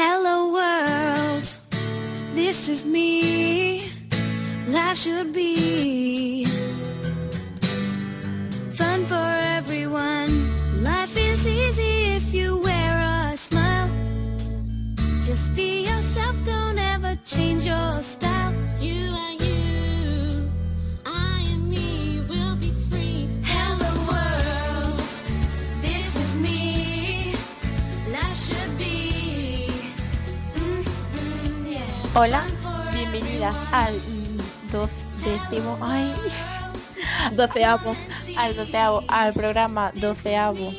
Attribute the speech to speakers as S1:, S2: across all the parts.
S1: Hello world, this is me. Life should be
S2: Hola, bienvenidas al do- décimo, ay, doceavo, al doceavo, al programa doceavo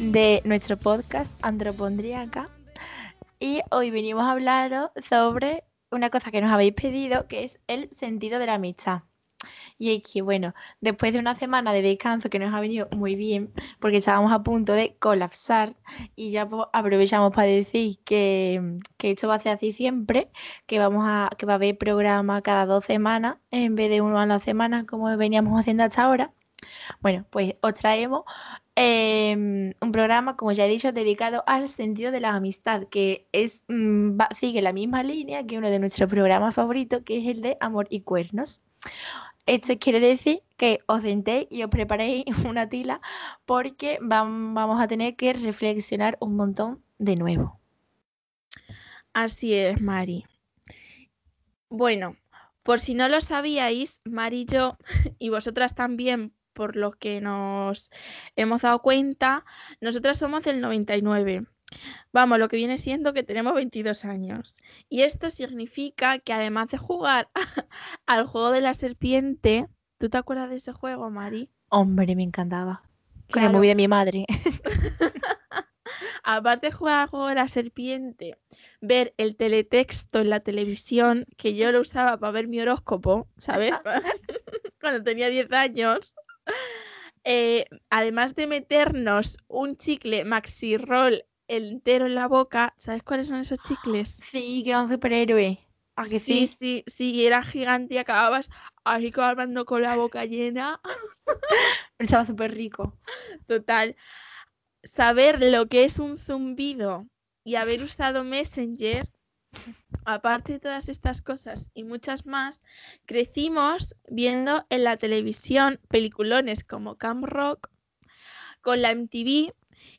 S2: de nuestro podcast Andropondríaca. Y hoy venimos a hablaros sobre una cosa que nos habéis pedido, que es el sentido de la amistad. Y es que, bueno, después de una semana de descanso que nos ha venido muy bien, porque estábamos a punto de colapsar, y ya pues, aprovechamos para decir que, que esto va a ser así siempre, que vamos a, que va a haber programa cada dos semanas en vez de uno a la semana como veníamos haciendo hasta ahora. Bueno, pues os traemos em, un programa, como ya he dicho, dedicado al sentido de la amistad, que es mm, sigue la misma línea que uno de nuestros programas favoritos, que es el de Amor y Cuernos. Esto quiere decir que os sentéis y os preparéis una tila porque vam- vamos a tener que reflexionar un montón de nuevo.
S3: Así es, Mari. Bueno, por si no lo sabíais, Mari y yo, y vosotras también, por lo que nos hemos dado cuenta, nosotras somos del 99. Vamos, lo que viene siendo que tenemos 22 años. Y esto significa que además de jugar al juego de la serpiente, ¿tú te acuerdas de ese juego, Mari?
S2: Hombre, me encantaba.
S3: Claro.
S2: móvil de mi madre.
S3: aparte de jugar al juego de la serpiente, ver el teletexto en la televisión, que yo lo usaba para ver mi horóscopo, ¿sabes? Cuando tenía 10 años. eh, además de meternos un chicle maxi roll entero en la boca, ¿sabes cuáles son esos chicles?
S2: Sí, que era un superhéroe. ¿A que
S3: sí,
S2: sí?
S3: sí, sí, era gigante y acababas así hablando con la boca llena.
S2: Estaba súper rico.
S3: Total, saber lo que es un zumbido y haber usado Messenger, aparte de todas estas cosas y muchas más, crecimos viendo en la televisión peliculones como Camp Rock, con la MTV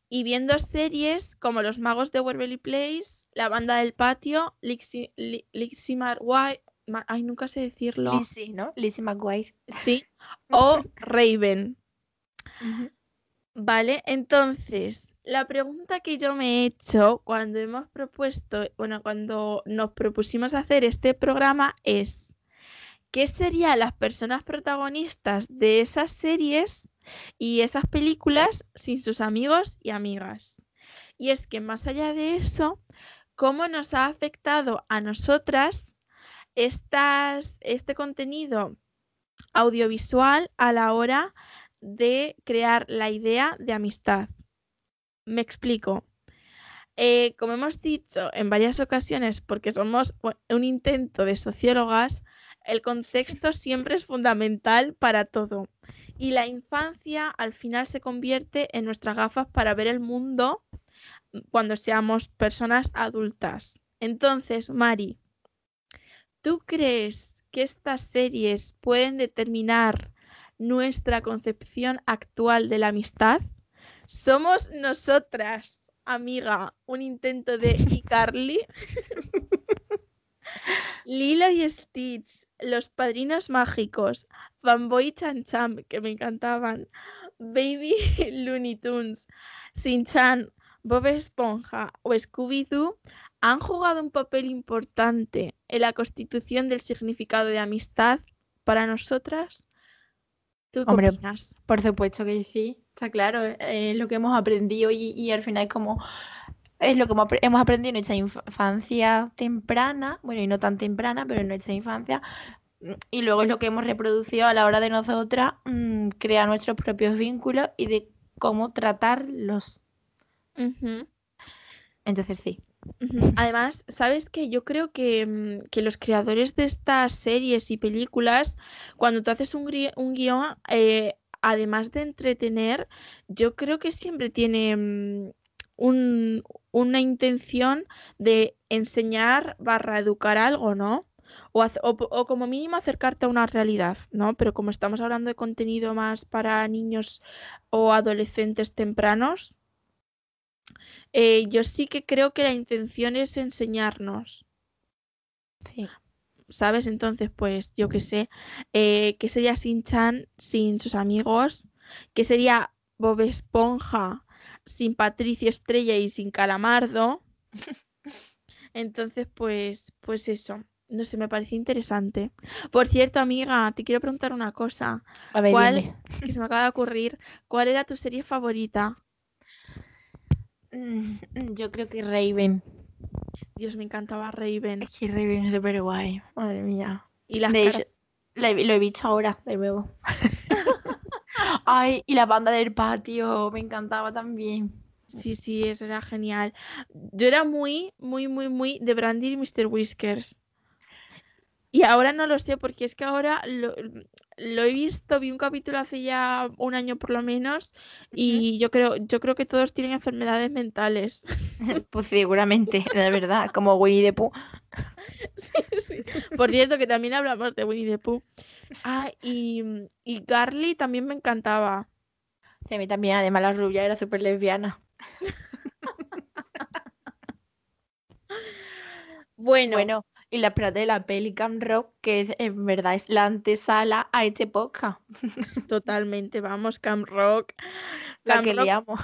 S3: y viendo series como Los Magos de Waverly Place, La Banda del Patio, Lizzie, Li- Lizzie McGuire, Ma- ay, nunca sé decirlo,
S2: Lizzie, ¿no? Lizzie McGuire.
S3: sí, o Raven. Vale, entonces, la pregunta que yo me he hecho cuando hemos propuesto, bueno, cuando nos propusimos hacer este programa es, ¿qué serían las personas protagonistas de esas series y esas películas sin sus amigos y amigas? Y es que más allá de eso, ¿cómo nos ha afectado a nosotras este contenido audiovisual a la hora de crear la idea de amistad. Me explico. Eh, como hemos dicho en varias ocasiones, porque somos un intento de sociólogas, el contexto siempre es fundamental para todo. Y la infancia al final se convierte en nuestras gafas para ver el mundo cuando seamos personas adultas. Entonces, Mari, ¿tú crees que estas series pueden determinar nuestra concepción actual de la amistad? ¿Somos nosotras, amiga, un intento de iCarly? Lilo y Stitch, Los Padrinos Mágicos, Fanboy Chan Chan, que me encantaban, Baby Looney Tunes, Shin-Chan, Bob Esponja o Scooby-Doo han jugado un papel importante en la constitución del significado de amistad para nosotras. ¿Tú qué
S2: Hombre,
S3: opinas?
S2: Por supuesto que sí. Está claro. eh, lo que hemos aprendido y, y al final es como... Es lo que hemos apre- hemos aprendido en nuestra inf- infancia temprana, bueno, y no tan temprana, pero en nuestra infancia, mm, y luego es lo que hemos reproducido a la hora de nosotras mm, crear nuestros propios vínculos y de cómo tratarlos. Entonces sí.
S3: Además, ¿sabes qué? Yo creo que, mm, que los creadores de estas series y películas, cuando tú haces un, un guion, eh, además de entretener, yo creo que siempre tiene un, una intención de enseñar barra educar algo, ¿no? O, o o como mínimo acercarte a una realidad, ¿no? Pero como estamos hablando de contenido más para niños o adolescentes tempranos, eh, yo sí que creo que la intención es enseñarnos.
S2: Sí.
S3: ¿sabes? Entonces, pues yo qué sé, eh, ¿qué sería Sin-Chan sin sus amigos? ¿Qué sería Bob Esponja sin Patricio Estrella y sin Calamardo? Entonces, pues, pues eso, no sé, me pareció interesante. Por cierto, amiga, te quiero preguntar una cosa,
S2: A ver,
S3: ¿Cuál?
S2: dime.
S3: que se me acaba de ocurrir. ¿Cuál era tu serie favorita?
S2: Mm, Yo creo que Raven.
S3: Dios, me encantaba Raven.
S2: Es que Raven es súper guay. Madre mía.
S3: Y las
S2: De hecho, lo he visto ahora, de nuevo. Ay, y la banda del patio, me encantaba también.
S3: Sí, sí, eso era genial. Yo era muy, muy, muy, muy de Brandy y Mr. Whiskers. Y ahora no lo sé, porque es que ahora lo, lo he visto, vi un capítulo hace ya un año por lo menos, y yo creo, yo creo que todos tienen enfermedades mentales.
S2: Pues seguramente, la verdad, como Winnie the Pooh.
S3: Sí, sí. Por cierto, que también hablamos de Winnie the Pooh. Ah, y, y Carly también me encantaba.
S2: Sí, a mí también, además la rubia era súper lesbiana.
S3: Bueno,
S2: Bueno, y la espérate de la peli Camp Rock, que es- en verdad es la antesala a este podcast,
S3: totalmente, vamos, Camp Rock.
S2: la que
S3: Rock
S2: liamos.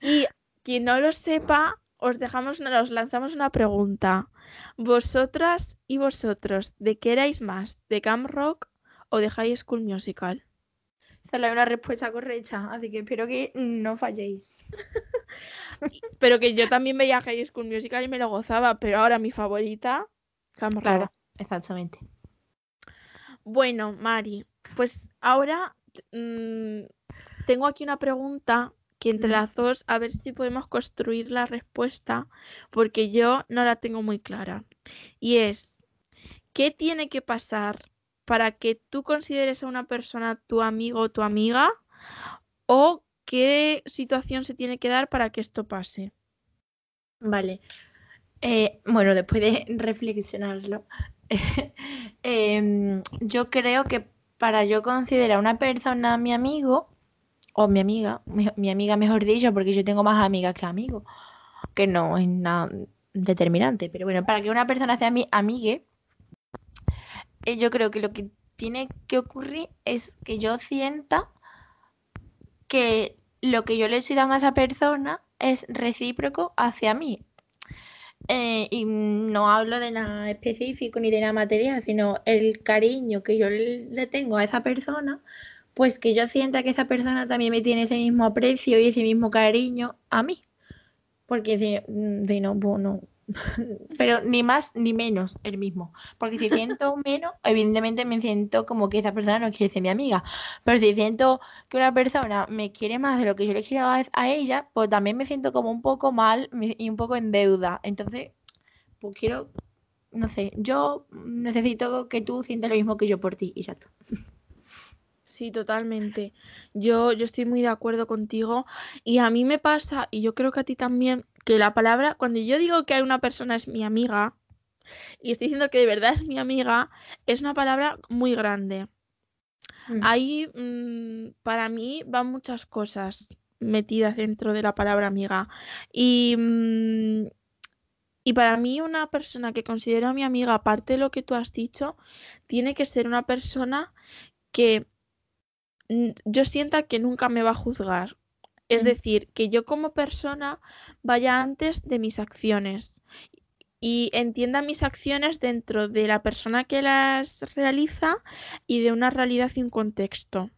S3: Y quien no lo sepa, os dejamos, una- os lanzamos una pregunta. Vosotras y vosotros, ¿de qué erais más? ¿De Camp Rock o de High School Musical?
S2: Solo hay una respuesta correcta, así que espero que no falléis.
S3: Pero que yo también veía High School Musical y me lo gozaba, pero ahora mi favorita, Camp Rock.
S2: Claro, exactamente.
S3: Bueno, Mari, pues ahora mm, tengo aquí una pregunta que entre las dos a ver si podemos construir la respuesta, porque yo no la tengo muy clara. Y es, ¿qué tiene que pasar para que tú consideres a una persona tu amigo o tu amiga? ¿O qué situación se tiene que dar para que esto pase?
S2: Vale. Eh, bueno, después de reflexionarlo, em, yo creo que para yo considerar a una persona mi amigo, o mi amiga, mi, mi amiga mejor dicho, porque yo tengo más amigas que amigos, que no es nada determinante, pero bueno, para que una persona sea mi amigue, eh, yo creo que lo que tiene que ocurrir es que yo sienta que lo que yo le estoy dando a esa persona es recíproco hacia mí. Eh, y no hablo de nada específico ni de nada material, sino el cariño que yo le tengo a esa persona, pues que yo sienta que esa persona también me tiene ese mismo aprecio y ese mismo cariño a mí. Porque si, mm, no, pues no. Pero ni más ni menos el mismo. Porque si siento menos, evidentemente me siento como que esa persona no quiere ser mi amiga. Pero si siento que una persona me quiere más de lo que yo le quiero a, ella, pues también me siento como un poco mal y un poco en deuda. Entonces, pues quiero, no sé, yo necesito que tú sientas lo mismo que yo por ti y ya está.
S3: Sí, totalmente. Yo, yo estoy muy de acuerdo contigo y a mí me pasa, y yo creo que a ti también, que la palabra, cuando yo digo que hay una persona es mi amiga, y estoy diciendo que de verdad es mi amiga, es una palabra muy grande.
S2: Mm.
S3: Ahí, mm, para mí, van muchas cosas metidas dentro de la palabra amiga. Y, mm, y para mí, una persona que considero mi amiga, aparte de lo que tú has dicho, tiene que ser una persona que yo sienta que nunca me va a juzgar. Es
S2: Mm.
S3: decir, que yo como persona vaya antes de mis acciones y entienda mis acciones dentro de la persona que las realiza y de una realidad y un contexto.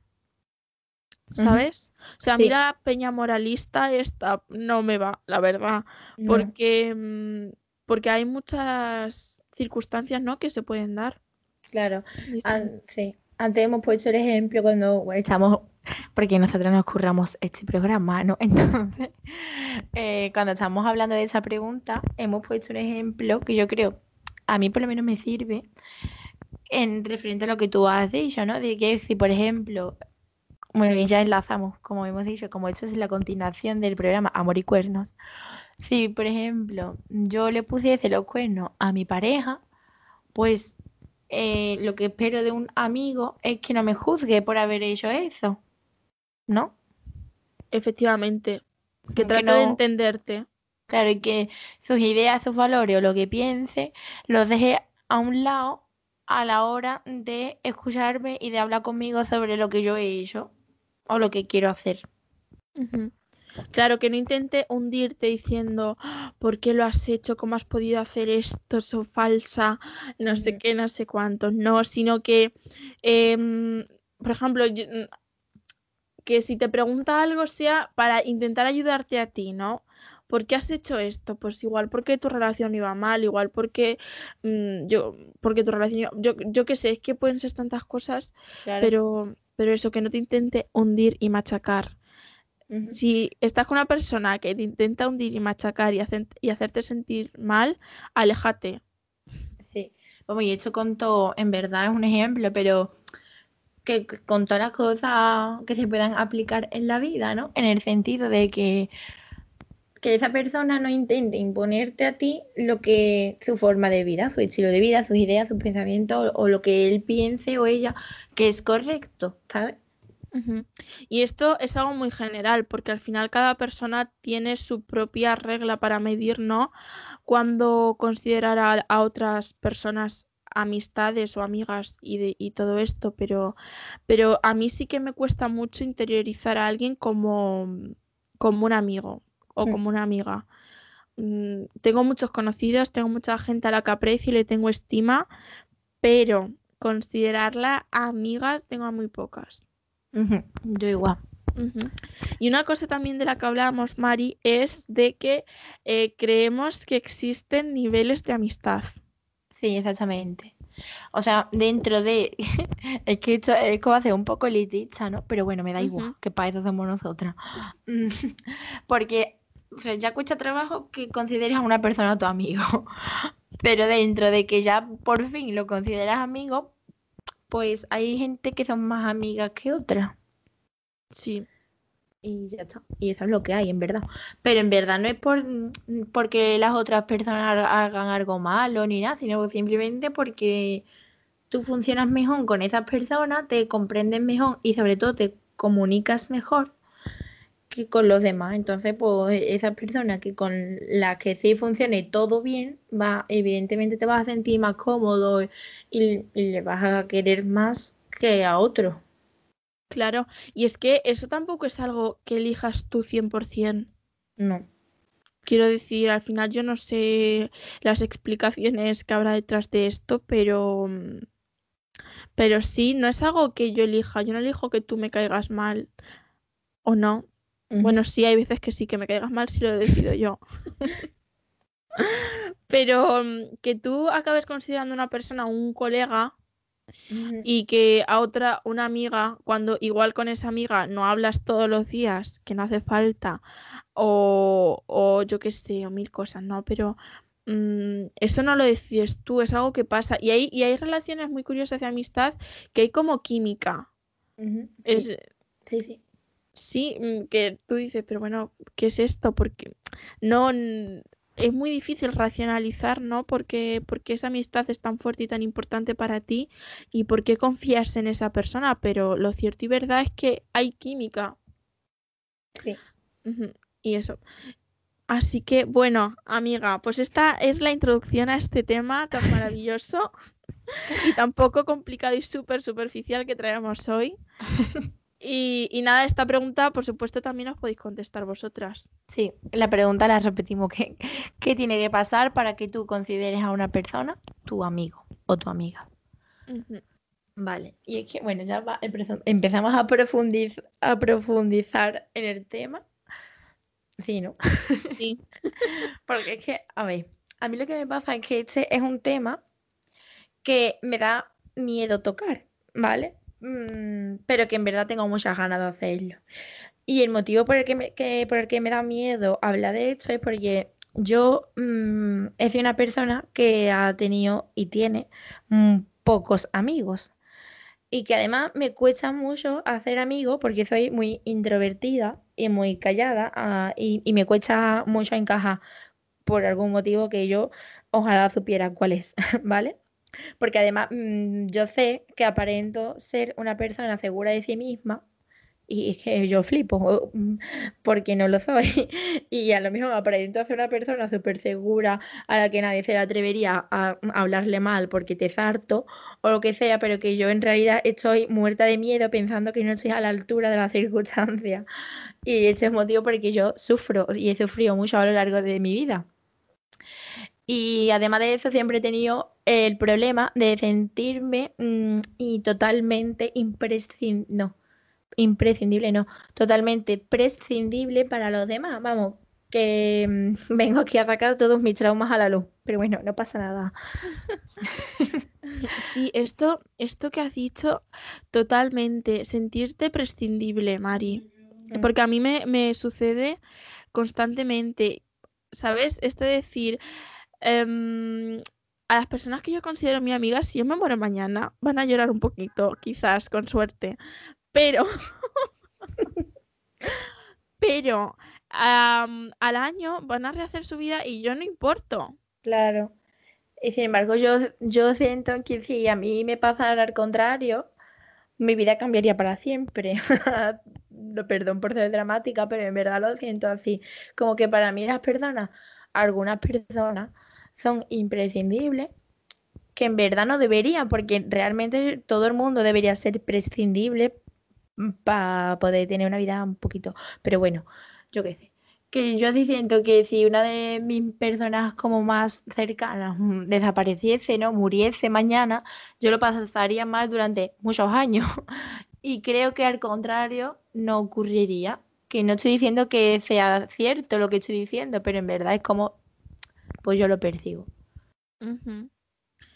S3: ¿Sabes? O sea, a mí
S2: Sí.
S3: la peña moralista esta no me va, la verdad,
S2: No.
S3: porque, mm, porque hay muchas circunstancias, ¿no? que se pueden dar.
S2: Claro. An- sí. Antes hemos puesto el ejemplo cuando estamos, porque nosotros nos curramos este programa, ¿no? Entonces, eh, cuando estamos hablando de esa pregunta, hemos puesto un ejemplo que yo creo, a mí por lo menos me sirve, en referente a lo que tú has dicho, ¿no? De que si, por ejemplo, bueno, y ya enlazamos, como hemos dicho, como esto es la continuación del programa Amor y Cuernos, si por ejemplo yo le pusiese los cuernos a mi pareja, pues eh, lo que espero de un amigo es que no me juzgue por haber hecho eso, ¿no?
S3: Efectivamente, que trate de entenderte.
S2: Claro, y que sus ideas, sus valores o lo que piense, los deje a un lado a la hora de escucharme y de hablar conmigo sobre lo que yo he hecho o lo que quiero hacer.
S3: Claro, que no intente hundirte diciendo, "Ah, ¿por qué lo has hecho? ¿Cómo has podido hacer esto? ¿Sos falsa? No sé
S2: Ujú.
S3: qué, no sé cuánto. No, sino que, em, por ejemplo, yo- mm, que si te pregunta algo sea para intentar ayudarte a ti, ¿no? ¿Por qué has hecho esto? Pues igual porque tu relación iba mal, igual porque mm, yo, porque tu relación, iba- yo, yo qué sé, es que pueden ser tantas cosas, pero, pero eso, que no te intente hundir y machacar. Si estás con una persona que te intenta hundir y machacar y, y hacerte sentir mal, aléjate.
S2: Sí. Vamos, y esto con todo, en verdad es un ejemplo, pero que, que con todas las cosas que se puedan aplicar en la vida, ¿no? En el sentido de que, que esa persona no intente imponerte a ti lo que su forma de vida, su estilo de vida, sus ideas, sus pensamientos o, o lo que él piense o ella que es correcto, ¿sabes?
S3: Y esto es algo muy general, porque al final cada persona tiene su propia regla para medir, ¿no? Cuando considerar a, a otras personas amistades o amigas y, de- y todo esto, pero, pero a mí sí que me cuesta mucho interiorizar a alguien como, como un amigo o
S2: Mm.
S3: como una amiga. Mm, tengo muchos conocidos, tengo mucha gente a la que aprecio y le tengo estima, pero considerarla amigas tengo a muy pocas.
S2: Yo igual.
S3: Y una cosa también de la que hablábamos, Mari, es de que eh, creemos que existen niveles de amistad.
S2: Sí, exactamente. O sea, dentro de... Es que esto es como hacer un poco elitista, ¿no? Pero bueno, me da igual, que para eso somos nosotras. Porque o sea, ya cuesta trabajo que consideres a una persona tu amigo. Pero dentro de que ya por fin lo consideras amigo, pues hay gente que son más amigas que otras.
S3: Sí,
S2: Y ya está. Y eso es lo que hay, en verdad. Pero en verdad no es por porque las otras personas hagan algo malo ni nada, sino simplemente porque tú funcionas mejor con esas personas, te comprendes mejor y sobre todo te comunicas mejor que con los demás. Entonces, pues esa persona que con la que sí funcione todo bien, va, evidentemente te vas a sentir más cómodo y, y le vas a querer más que a otro.
S3: claro. Y es que eso tampoco es algo que elijas tú 100%.
S2: No.
S3: Quiero decir, al final yo no sé las explicaciones que habrá detrás de esto, pero, pero sí, no es algo que yo elija. Yo no elijo que tú me caigas mal o no. Bueno, sí, hay veces que sí, que me caigas mal si lo decido yo. Pero mm, que tú acabes considerando a una persona un colega y que a otra, una amiga, cuando igual con esa amiga no hablas todos los días, que no hace falta, o, o yo qué sé, o mil cosas, ¿no? Pero mm, eso no lo decides tú, es algo que pasa. Y hay, y hay relaciones muy curiosas de amistad que hay como química.
S2: Sí,
S3: Es,
S2: sí, sí.
S3: Sí, mm, que tú dices, pero bueno, ¿qué es esto? Porque no es muy difícil racionalizar, ¿no? Porque, porque esa amistad es tan fuerte y tan importante para ti y por qué confías en esa persona, pero lo cierto y verdad es que hay química.
S2: Sí.
S3: Y eso. Así que, bueno, amiga, pues esta es la introducción a este tema tan maravilloso y tan poco complicado y súper superficial que traemos hoy. Y, y nada, esta pregunta, por supuesto, también os podéis contestar vosotras.
S2: Sí, la pregunta la repetimos. ¿Qué, qué tiene que pasar para que tú consideres a una persona tu amigo o tu amiga? Vale, y es que, bueno, ya va- empezamos a profundiz- a profundizar en el tema. Sí, ¿no?
S3: Sí.
S2: Porque es que, a ver, a mí lo que me pasa es que este es un tema que me da miedo tocar, ¿vale? Mm, pero que en verdad tengo muchas ganas de hacerlo. Y el motivo por el que me, que- por el que me da miedo hablar de esto es porque yo mm, he sido una persona que ha tenido y tiene mm, pocos amigos. y que además me cuesta mucho hacer amigos porque soy muy introvertida y muy callada ah, y, y me cuesta mucho encajar por algún motivo que yo ojalá supiera cuál es, ¿vale? Porque además mm, yo sé que aparento ser una persona segura de sí misma y es que yo flipo mm, porque no lo soy. Y a lo mismo aparento ser una persona súper segura a la que nadie se le atrevería a hablarle mal porque te zarto o lo que sea, pero que yo en realidad estoy muerta de miedo pensando que no estoy a la altura de las circunstancias. Y este es motivo por el que yo sufro y he sufrido mucho a lo largo de mi vida. Y además de eso, siempre he tenido el problema de sentirme mm, y totalmente imprescindible, no, imprescindible, no, totalmente prescindible para los demás. Vamos, que mm, vengo aquí a sacar todos mis traumas a la luz, pero bueno, no pasa nada.
S3: Sí, esto, esto que has dicho, totalmente, sentirte prescindible, Mari.
S2: Mm.
S3: Porque a mí me, me sucede constantemente, ¿sabes? Esto de decir, em, a las personas que yo considero mi amigas, si yo me muero mañana, van a llorar un poquito, quizás, con suerte. Pero, pero al año van a rehacer su vida y yo no importo.
S2: Claro. Y sin embargo, yo, yo siento que si a mí me pasara al contrario, mi vida cambiaría para siempre. Perdón por ser dramática, pero en verdad lo siento así. Como que para mí las personas, algunas personas, son imprescindibles, que en verdad no deberían, porque realmente todo el mundo debería ser prescindible para poder tener una vida un poquito. Pero bueno, yo qué sé. Que yo sí siento que si una de mis personas como más cercanas desapareciese, ¿no? Muriese mañana, yo lo pasaría mal durante muchos años. Y creo que al contrario no ocurriría. Que no estoy diciendo que sea cierto lo que estoy diciendo, pero en verdad es como, pues yo lo percibo.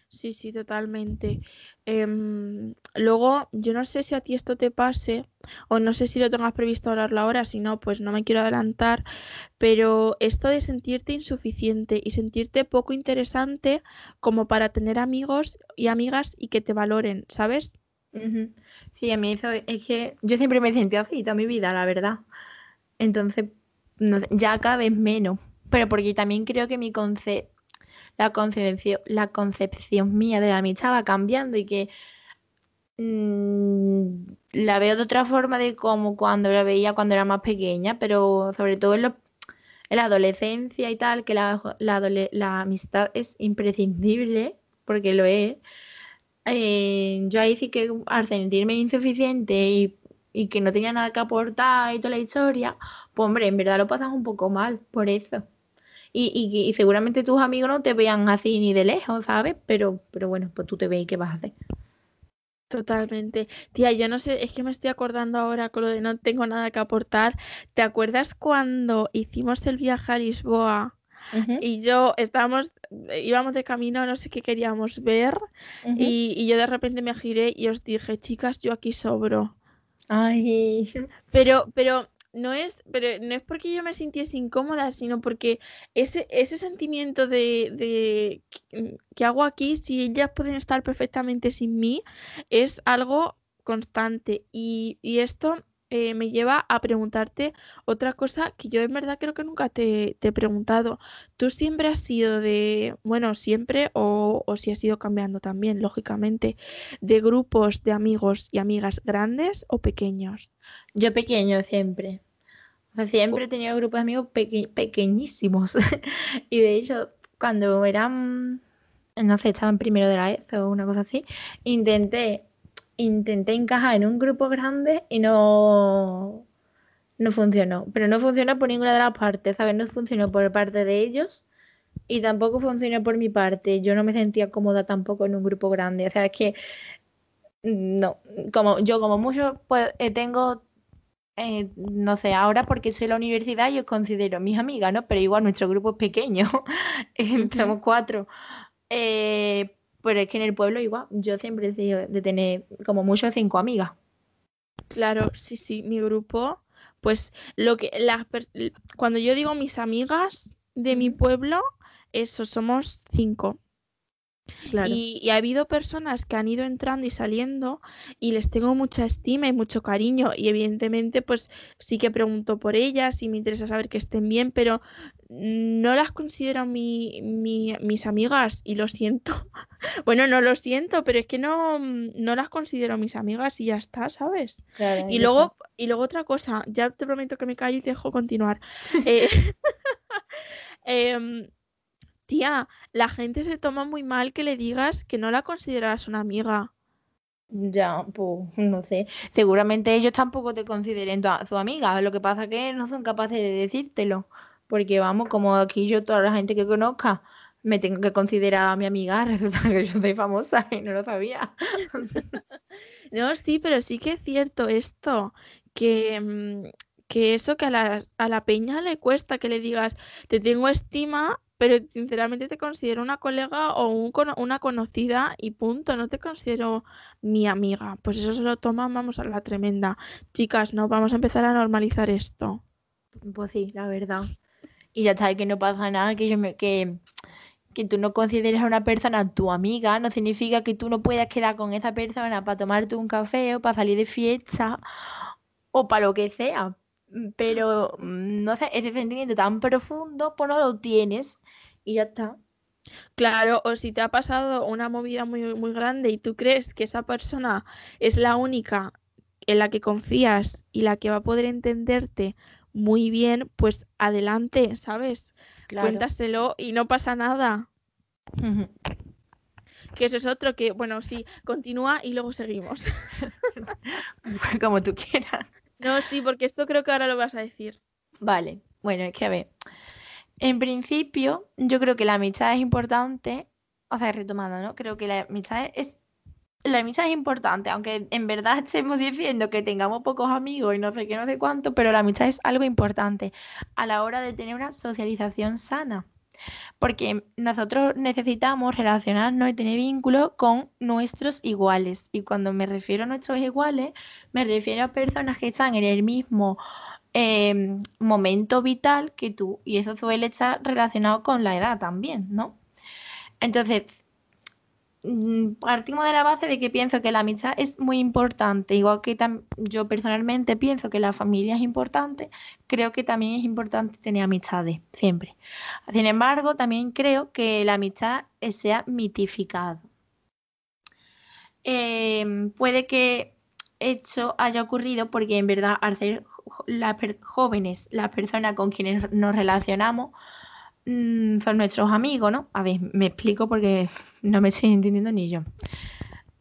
S3: Sí, sí, totalmente. Em, luego, yo no sé si a ti esto te pase, o no sé si lo tengas previsto hablarlo ahora, si no, pues no me quiero adelantar, pero esto de sentirte insuficiente y sentirte poco interesante como para tener amigos y amigas y que te valoren, ¿sabes?
S2: Sí, a mí eso es que yo siempre me he sentido así toda mi vida, la verdad. Entonces, no sé, ya cada vez menos. Pero porque también creo que mi conce- la concepción, la concepción mía de la amistad va cambiando y que mm, la veo de otra forma de como cuando la veía cuando era más pequeña, pero sobre todo en, la adolescencia y tal, que la, la amistad es imprescindible, porque lo es. Eh, yo ahí sí que al sentirme insuficiente y, y que no tenía nada que aportar y toda la historia, pues hombre, en verdad lo pasas un poco mal por eso. Y, y, y seguramente tus amigos no te vean así ni de lejos, ¿sabes? Pero, pero bueno, pues tú te ves y qué vas a hacer.
S3: Totalmente. Tía, yo no sé, es que me estoy acordando ahora con lo de no tengo nada que aportar. ¿Te acuerdas cuando hicimos el viaje a Lisboa? Y yo estábamos, eh, íbamos de camino, no sé qué queríamos ver, y, y yo de repente me giré y os dije, chicas, yo aquí sobro.
S2: Ay,
S3: Pero, pero no es, pero no es porque yo me sintiese incómoda, sino porque ese, ese sentimiento de, de ¿qué- ¿qué hago aquí? Si ellas pueden estar perfectamente sin mí, es algo constante. Y, y esto eh, me lleva a preguntarte otra cosa que yo en verdad creo que nunca te, te he preguntado. ¿Tú siempre has sido de, bueno, siempre o, o si has ido cambiando también, lógicamente, de grupos de amigos y amigas grandes o pequeños?
S2: yo pequeño siempre. Siempre he tenido grupos de amigos peque- pequeñísimos. Y de hecho, cuando eran, no sé, estaba en primero de la ESO o una cosa así, intenté, intenté encajar en un grupo grande y no, no funcionó. Pero no funcionó por ninguna de las partes, ¿sabes? No funcionó por parte de ellos y tampoco funcionó por mi parte. Yo no me sentía cómoda tampoco en un grupo grande. O sea, es que no, como yo como mucho pues eh, tengo eh, no sé, ahora porque soy la universidad yo considero mis amigas, ¿no? Pero igual nuestro grupo es pequeño, somos cuatro. Eh, pero es que en el pueblo igual, yo siempre he sido de tener como mucho cinco amigas.
S3: Claro, sí, sí, mi grupo, pues lo que las cuando yo digo mis amigas de mi pueblo, eso somos cinco.
S2: Claro.
S3: Y, y ha habido personas que han ido entrando y saliendo y les tengo mucha estima y mucho cariño. Y evidentemente, pues sí que pregunto por ellas y me interesa saber que estén bien, pero no las considero mi, mi- mis amigas y lo siento. Bueno, no lo siento, pero es que no, no las considero mis amigas y ya está, ¿sabes?
S2: Claro,
S3: Y luego, y luego otra cosa, ya te prometo que me callo y te dejo continuar. Eh, em, tía, la gente se toma muy mal que le digas que no la consideras una amiga.
S2: Ya, pues no sé. Seguramente ellos tampoco te consideren tu, su amiga. Lo que pasa es que no son capaces de decírtelo. Porque vamos, como aquí yo, toda la gente que conozca, me tengo que considerar a mi amiga, resulta que yo soy famosa y no lo sabía.
S3: No, sí, pero sí que es cierto esto, que, mm, que eso que a la, a la peña le cuesta que le digas, te tengo estima, pero sinceramente te considero una colega o un una conocida y punto, no te considero mi amiga. Pues eso se lo toman, vamos a la tremenda. Chicas, no, vamos a empezar a normalizar esto.
S2: Pues sí, la verdad. Y ya está, que no pasa nada, que yo me, que, que tú no consideres a una persona tu amiga, no significa que tú no puedas quedar con esa persona para tomarte un café o para salir de fiesta o para lo que sea. Pero, mm, no sé, ese sentimiento tan profundo, pues no lo tienes y ya está.
S3: Claro, o si te ha pasado una movida muy, muy grande y tú crees que esa persona es la única en la que confías y la que va a poder entenderte muy bien, pues adelante, ¿sabes?
S2: Claro.
S3: Cuéntaselo y no pasa nada. Que eso es otro que, bueno, sí, continúa y luego seguimos.
S2: Como tú quieras.
S3: No, sí, porque esto creo que ahora lo vas a decir.
S2: Vale, bueno, es que a ver, en principio yo creo que la amistad es importante, o sea, retomando, ¿no? Creo que la amistad es, la amistad es importante, aunque en verdad estemos diciendo que tengamos pocos amigos y no sé qué, no sé cuánto, pero la amistad es algo importante a la hora de tener una socialización sana. Porque nosotros necesitamos relacionarnos y tener vínculos con nuestros iguales. Y cuando me refiero a nuestros iguales, me refiero a personas que están en el mismo eh, momento vital que tú. Y eso suele estar relacionado con la edad también, ¿no? Entonces, mm, partimos de la base de que pienso que la amistad es muy importante. Igual que yo personalmente pienso que la familia es importante, creo que también es importante tener amistades, siempre. Sin embargo, también creo que la amistad sea mitificada. Em, puede que esto haya ocurrido porque en verdad al ser las jóvenes, las personas con quienes nos relacionamos, mm, son nuestros amigos, ¿no? A ver, me explico porque no me estoy entendiendo ni yo.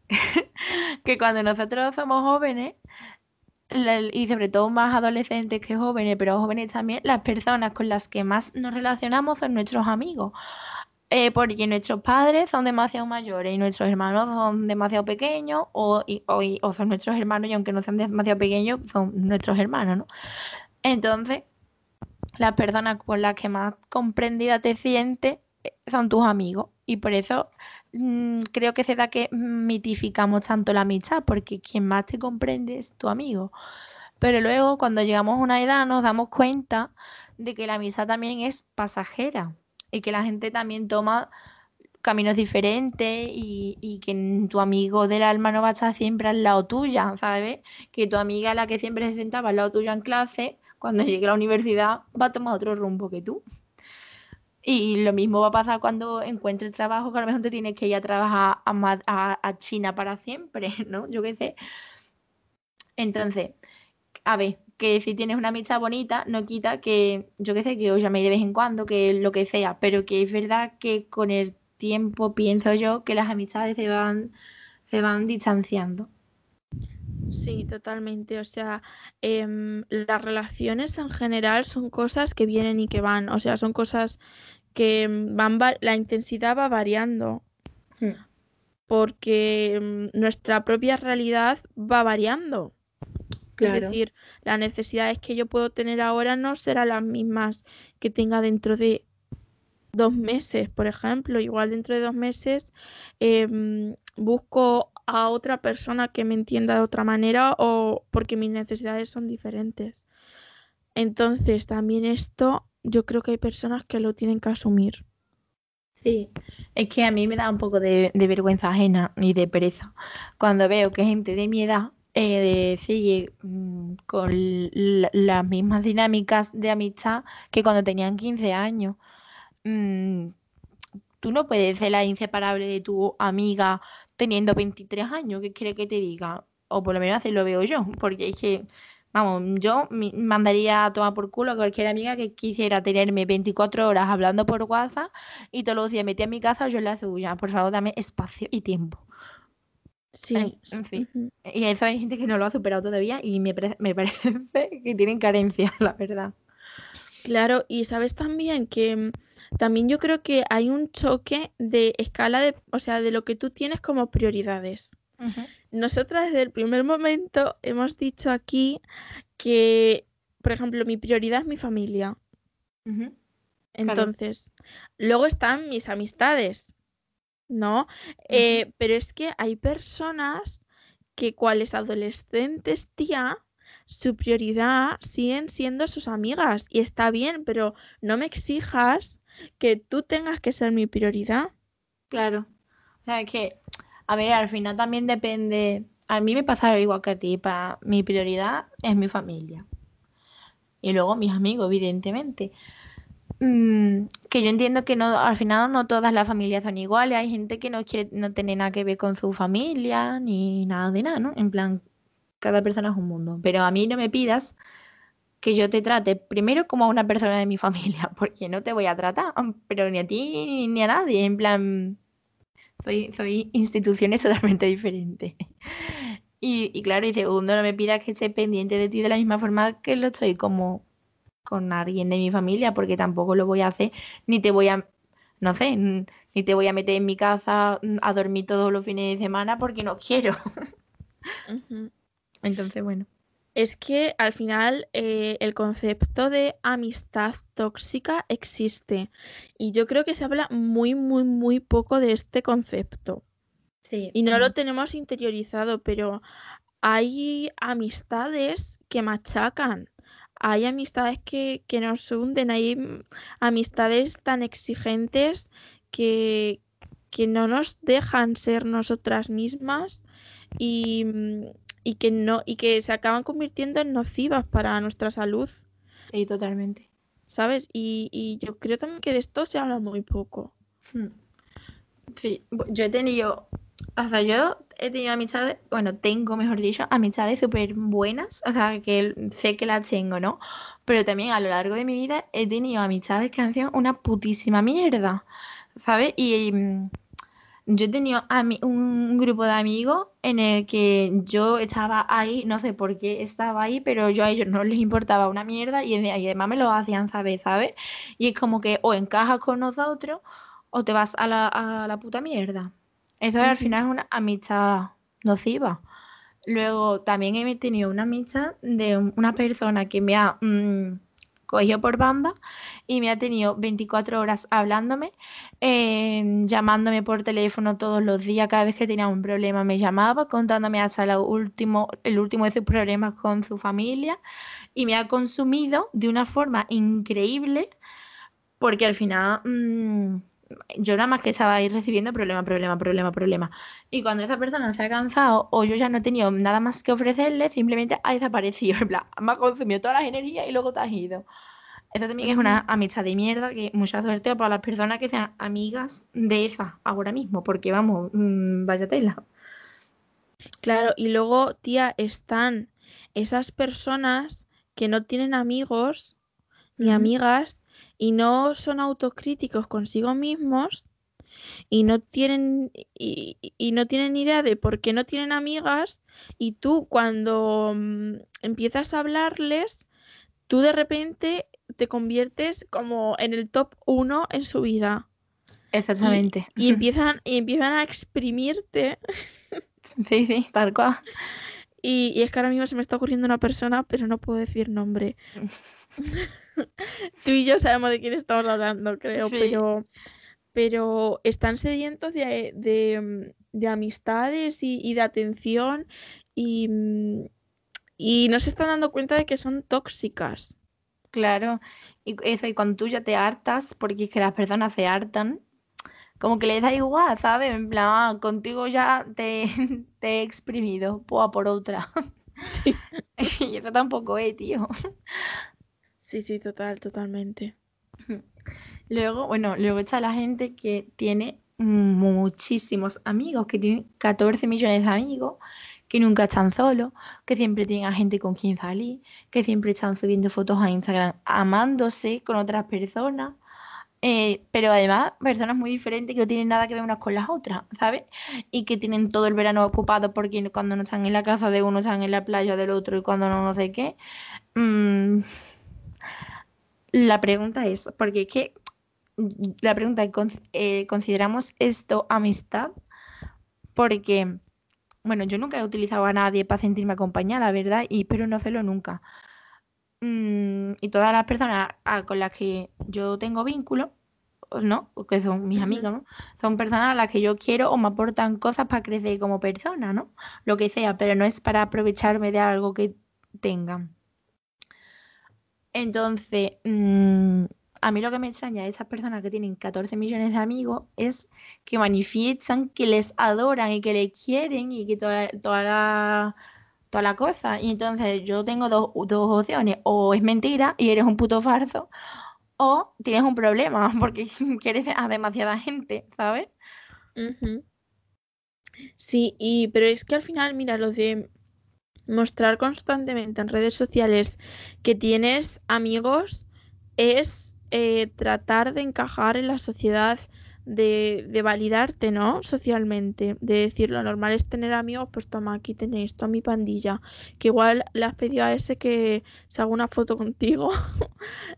S2: Que cuando nosotros somos jóvenes, y sobre todo más adolescentes que jóvenes, pero jóvenes también, las personas con las que más nos relacionamos son nuestros amigos. Eh, porque nuestros padres son demasiado mayores y nuestros hermanos son demasiado pequeños, o, o son nuestros hermanos y aunque no sean demasiado pequeños, son nuestros hermanos, ¿no? Entonces, las personas con las que más comprendida te sientes eh, son tus amigos. Y por eso mm, creo que se da que mitificamos tanto la amistad, porque quien más te comprende es tu amigo. Pero luego, cuando llegamos a una edad, nos damos cuenta de que la amistad también es pasajera y que la gente también toma caminos diferentes y, y que tu amigo del alma no va a estar siempre al lado tuya, ¿sabes? Que tu amiga, la que siempre se sentaba al lado tuyo en clase, cuando llegue a la universidad va a tomar otro rumbo que tú. Y lo mismo va a pasar cuando encuentres trabajo, que a lo mejor te tienes que ir a trabajar a, a- a China para siempre, ¿no? Yo qué sé. Entonces, a ver, que si tienes una amistad bonita, no quita que, yo qué sé, que os llaméis de vez en cuando, que lo que sea, pero que es verdad que con el tiempo pienso yo que las amistades se van, se van distanciando.
S3: Sí, totalmente. O sea, em, las relaciones en general son cosas que vienen y que van. O sea, son cosas que em, van, va- la intensidad va variando porque em, nuestra propia realidad va variando. Es decir, las necesidades que yo puedo tener ahora no serán las mismas que tenga dentro de dos meses, por ejemplo. Igual dentro de dos meses em, busco a otra persona que me entienda de otra manera o porque mis necesidades son diferentes. Entonces, también esto, yo creo que hay personas que lo tienen que asumir.
S2: Sí, es que a mí me da un poco de, vergüenza ajena y de pereza cuando veo que gente de mi edad eh, sigue mm, con las mismas dinámicas de amistad que cuando tenían 15 años. Mm, tú no puedes ser la inseparable de tu amiga teniendo 23 años, ¿qué quiere que te diga? O por lo menos así lo veo yo, porque es que Vamos, yo mandaría a tomar por culo a cualquier amiga que quisiera tenerme 24 horas hablando por WhatsApp y todos los días metí en mi casa o yo la suya. Por favor, dame espacio y tiempo. Sí. En, fin. Y eso hay gente que no lo ha superado todavía y me, me parece que tienen carencias, la verdad.
S3: Claro, y sabes también que mm, también yo creo que hay un choque de escala de, o sea, de lo que tú tienes como prioridades. Nosotras desde el primer momento hemos dicho aquí que, por ejemplo, mi prioridad es mi familia. Entonces, luego están mis amistades, ¿no? Eh, pero es que hay personas que, cuales adolescentes, tía, su prioridad siguen siendo sus amigas. Y está bien, pero no me exijas que tú tengas que ser mi prioridad.
S2: Claro. O sea, que a ver, al final también depende. A mí me pasa igual que a ti. Para mi prioridad es mi familia. Y luego mis amigos, evidentemente. Mm, que yo entiendo que no, al final no todas las familias son iguales. Hay gente que no quiere, no tiene nada que ver con su familia, ni nada de nada, ¿no? En plan, cada persona es un mundo. Pero a mí no me pidas que yo te trate primero como a una persona de mi familia, porque no te voy a tratar, pero ni a ti ni a nadie. En plan, soy, instituciones totalmente diferentes. Y, claro, y segundo, no me pidas que esté pendiente de ti de la misma forma que lo estoy como con alguien de mi familia, porque tampoco lo voy a hacer, ni te voy a, no sé, ni te voy a meter en mi casa a dormir todos los fines de semana porque no quiero. Entonces, bueno
S3: es que al final eh, el concepto de amistad tóxica existe y yo creo que se habla muy, muy, muy poco de este concepto. Sí. Y no lo tenemos interiorizado, pero hay amistades que machacan, hay amistades que, que nos hunden, hay amistades tan exigentes que, que no nos dejan ser nosotras mismas y y que no y que se acaban convirtiendo en nocivas para nuestra salud.
S2: Sí, totalmente.
S3: ¿Sabes? Y, yo creo también que de esto se habla muy poco. Hmm.
S2: Sí, yo he tenido, o sea, yo he tenido amistades, bueno, tengo, mejor dicho, amistades súper buenas, o sea, que sé que las tengo, ¿no? Pero también a lo largo de mi vida he tenido amistades que han sido una putísima mierda, ¿sabes? Y, mm, yo tenía a un grupo de amigos en el que yo estaba ahí, no sé por qué estaba ahí, pero yo a ellos no les importaba una mierda y, además me lo hacían saber, ¿sabes? Y es como que o encajas con nosotros o te vas a la, a la puta mierda. Eso al final es una amistad nociva. Luego también he tenido una amistad de una persona que me ha... Mm, cogió por banda y me ha tenido 24 horas hablándome, em, llamándome por teléfono todos los días, cada vez que tenía un problema me llamaba, contándome hasta el último, el último de sus problemas con su familia. Y me ha consumido de una forma increíble porque al final... Mm, yo nada más que estaba ahí recibiendo problema, problema, problema, problema. Y cuando esa persona se ha cansado o yo ya no he tenido nada más que ofrecerle, simplemente ha desaparecido. En plan, me ha consumido todas las energías y luego te has ido. Eso también es una amistad de mierda que mucha suerte para las personas que sean amigas de esa ahora mismo, porque vamos, mm, vaya tela.
S3: Claro, y luego, tía, están esas personas que no tienen amigos ni amigas y no son autocríticos consigo mismos y no tienen y, no tienen idea de por qué no tienen amigas y tú cuando mm, empiezas a hablarles tú de repente te conviertes como en el top uno en su vida.
S2: Exactamente.
S3: Y, empiezan y empiezan a exprimirte.
S2: Sí sí tal cual
S3: y, y es que ahora mismo se me está ocurriendo una persona pero no puedo decir nombre Tú y yo sabemos de quién estamos hablando, creo, pero, pero están sedientos de, mm, amistades y, de atención y, y no se están dando cuenta de que son tóxicas.
S2: Claro, y, eso, y cuando tú ya te hartas, porque es que las personas se hartan, como que le da igual, ¿sabes? En plan, ah, contigo ya te, te he exprimido, pues por otra.
S3: Sí.
S2: y eso tampoco es, tío.
S3: Sí, sí, total, totalmente.
S2: Luego, bueno, luego está la gente que tiene muchísimos amigos, que tienen 14 millones de amigos, que nunca están solos, que siempre tienen a gente con quien salir, que siempre están subiendo fotos a Instagram amándose con otras personas. Eh, pero además, personas muy diferentes que no tienen nada que ver unas con las otras, ¿sabes? Y que tienen todo el verano ocupado porque cuando no están en la casa de uno están en la playa del otro y cuando no, no sé qué. Mm, la pregunta es, porque es que la pregunta es, ¿con- eh, ¿consideramos esto amistad? Porque, bueno, yo nunca he utilizado a nadie para sentirme acompañada, la verdad, y espero no hacerlo nunca. Mm, y todas las personas a- con las que yo tengo vínculo, pues, ¿no? Que son mis amigos, ¿no? Son personas a las que yo quiero o me aportan cosas para crecer como persona, ¿no? Lo que sea, pero no es para aprovecharme de algo que tengan. Entonces, mm, a mí lo que me extraña de esas personas que tienen 14 millones de amigos es que manifiestan que les adoran y que les quieren y que toda, toda la, toda la cosa. Y entonces yo tengo dos, dos opciones, o es mentira y eres un puto farso, o tienes un problema porque quieres a demasiada gente, ¿sabes?
S3: Sí, y pero es que al final, mira, lo de mostrar constantemente en redes sociales que tienes amigos es eh, tratar de encajar en la sociedad, de, de validarte, ¿no? Socialmente, de decir lo normal es tener amigos, pues toma, aquí tenéis toda mi pandilla, que igual le has pedido a ese que se haga una foto contigo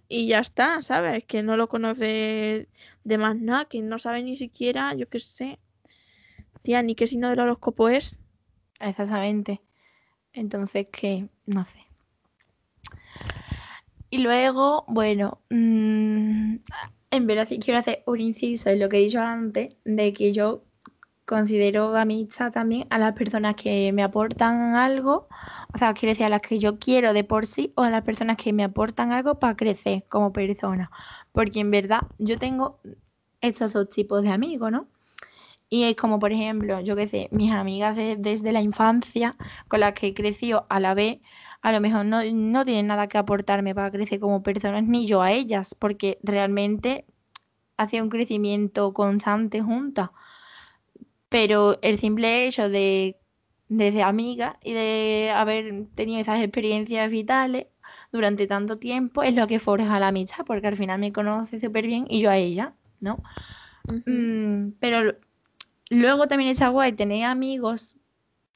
S3: y ya está, ¿sabes? Que no lo conoce de más nada, que no sabe ni siquiera, yo qué sé, tía, ni qué signo del horóscopo es.
S2: Exactamente. Entonces, que no sé. Y luego, bueno, mm, en verdad quiero hacer un inciso en lo que he dicho antes, de que yo considero amistad también a las personas que me aportan algo, o sea, quiero decir, a las que yo quiero de por sí, o a las personas que me aportan algo para crecer como persona. Porque en verdad yo tengo estos dos tipos de amigos, ¿no? Y es como, por ejemplo, yo qué sé, mis amigas de- desde la infancia, con las que he crecido a la vez, a lo mejor no, no tienen nada que aportarme para crecer como personas, ni yo a ellas, porque realmente hace un crecimiento constante juntas. Pero el simple hecho de, de ser amiga y de haber tenido esas experiencias vitales durante tanto tiempo es lo que forja la amistad, porque al final me conoce súper bien y yo a ella, ¿no?
S3: Ujú.
S2: Mm, pero luego también está guay tener amigos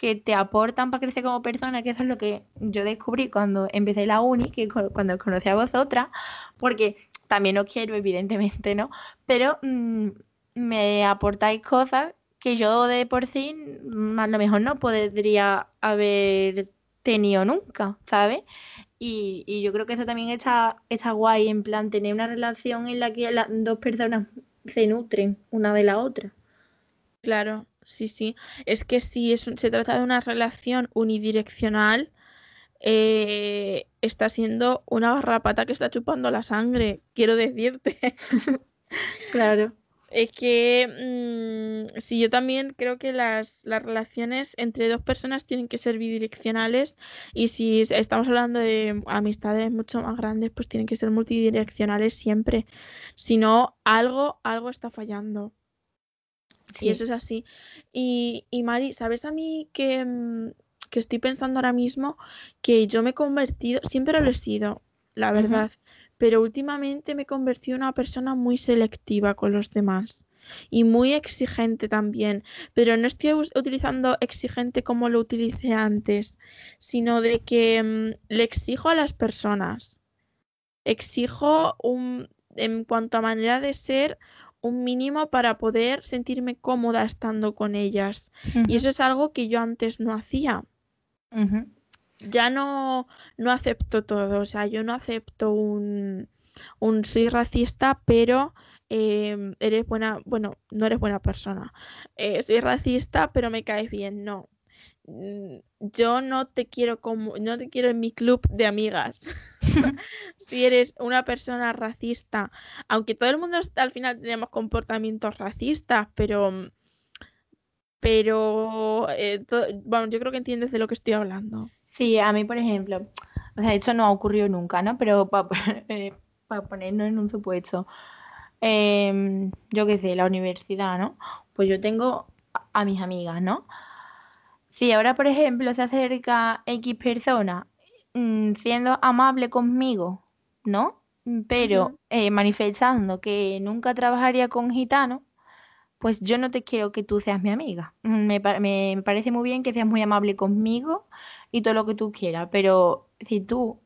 S2: que te aportan para crecer como persona, que eso es lo que yo descubrí cuando empecé la uni, que cu- cuando conocí a vosotras, porque también os quiero, evidentemente, ¿no? Pero mm, me aportáis cosas que yo de por sí mm, a lo mejor no podría haber tenido nunca, ¿sabes? Y, y yo creo que eso también está, está guay, en plan, tener una relación en la que las dos personas se nutren una de la otra.
S3: Claro, sí, sí. Es que si es un- se trata de una relación unidireccional, eh, está siendo una garrapata que está chupando la sangre, quiero decirte.
S2: Claro.
S3: Es que mm, sí, yo también creo que las, las relaciones entre dos personas tienen que ser bidireccionales y si es- estamos hablando de amistades mucho más grandes, pues tienen que ser multidireccionales siempre. Si no, algo, algo está fallando. Y eso es así. Y, y Mari, ¿sabes a mí que, mm, que estoy pensando ahora mismo que yo me he convertido, siempre lo he sido, la verdad, pero últimamente me he convertido en una persona muy selectiva con los demás y muy exigente también, pero no estoy utilizando exigente como lo utilicé antes, sino de que mm, le exijo a las personas, exijo un, en cuanto a manera de ser, un mínimo para poder sentirme cómoda estando con ellas. Y eso es algo que yo antes no hacía. Ya no, no acepto todo. O sea, yo no acepto un, un soy racista, pero eh, eres buena, bueno, no eres buena persona. Eh, soy racista, pero me caes bien. No. Mm, Yo no te quiero como, no te quiero en mi club de amigas. si eres una persona racista, aunque todo el mundo al final tenemos comportamientos racistas, pero pero eh, bueno, yo creo que entiendes de lo que estoy hablando.
S2: Sí, a mí, por ejemplo, o sea, esto no ha ocurrido nunca, ¿no? Pero para eh, ponernos en un supuesto, em, yo qué sé, la universidad, ¿no? Pues yo tengo a mis amigas, ¿no? Si ahora, por ejemplo, se acerca X persona mm, siendo amable conmigo, ¿no? Pero eh, manifestando que nunca trabajaría con gitanos, pues yo no te quiero que tú seas mi amiga. Mm, me, me, parece muy bien que seas muy amable conmigo y todo lo que tú quieras, pero si tú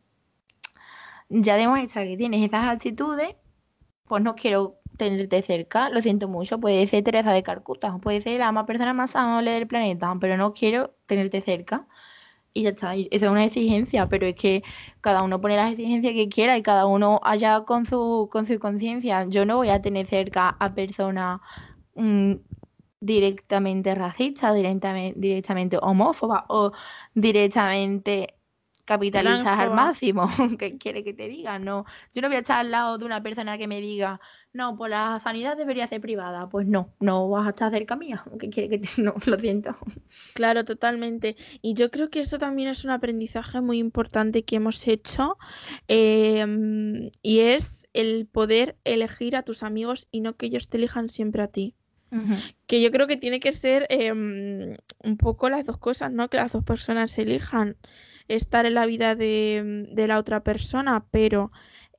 S2: ya demuestras que tienes esas actitudes, pues no quiero tenerte cerca, lo siento mucho, puede ser Teresa de Carcuta, puede ser la más persona más amable del planeta, pero no quiero tenerte cerca. Y ya está, esa es una exigencia, pero es que cada uno pone las exigencias que quiera y cada uno allá con su con su conciencia. Yo no voy a tener cerca a personas mm, directamente racistas, directamente, directamente homófobas o directamente capitalistas al máximo. ¿Qué quiere que te diga? No, yo no voy a estar al lado de una persona que me diga, no, pues la sanidad debería ser privada. Pues no, no vas a estar cerca mía. ¿Qué quiere que te... No, lo siento.
S3: Claro, totalmente. Y yo creo que eso también es un aprendizaje muy importante que hemos hecho em, y es el poder elegir a tus amigos y no que ellos te elijan siempre a ti. Que yo creo que tiene que ser em, un poco las dos cosas, ¿no? Que las dos personas se elijan estar en la vida de, la otra persona, pero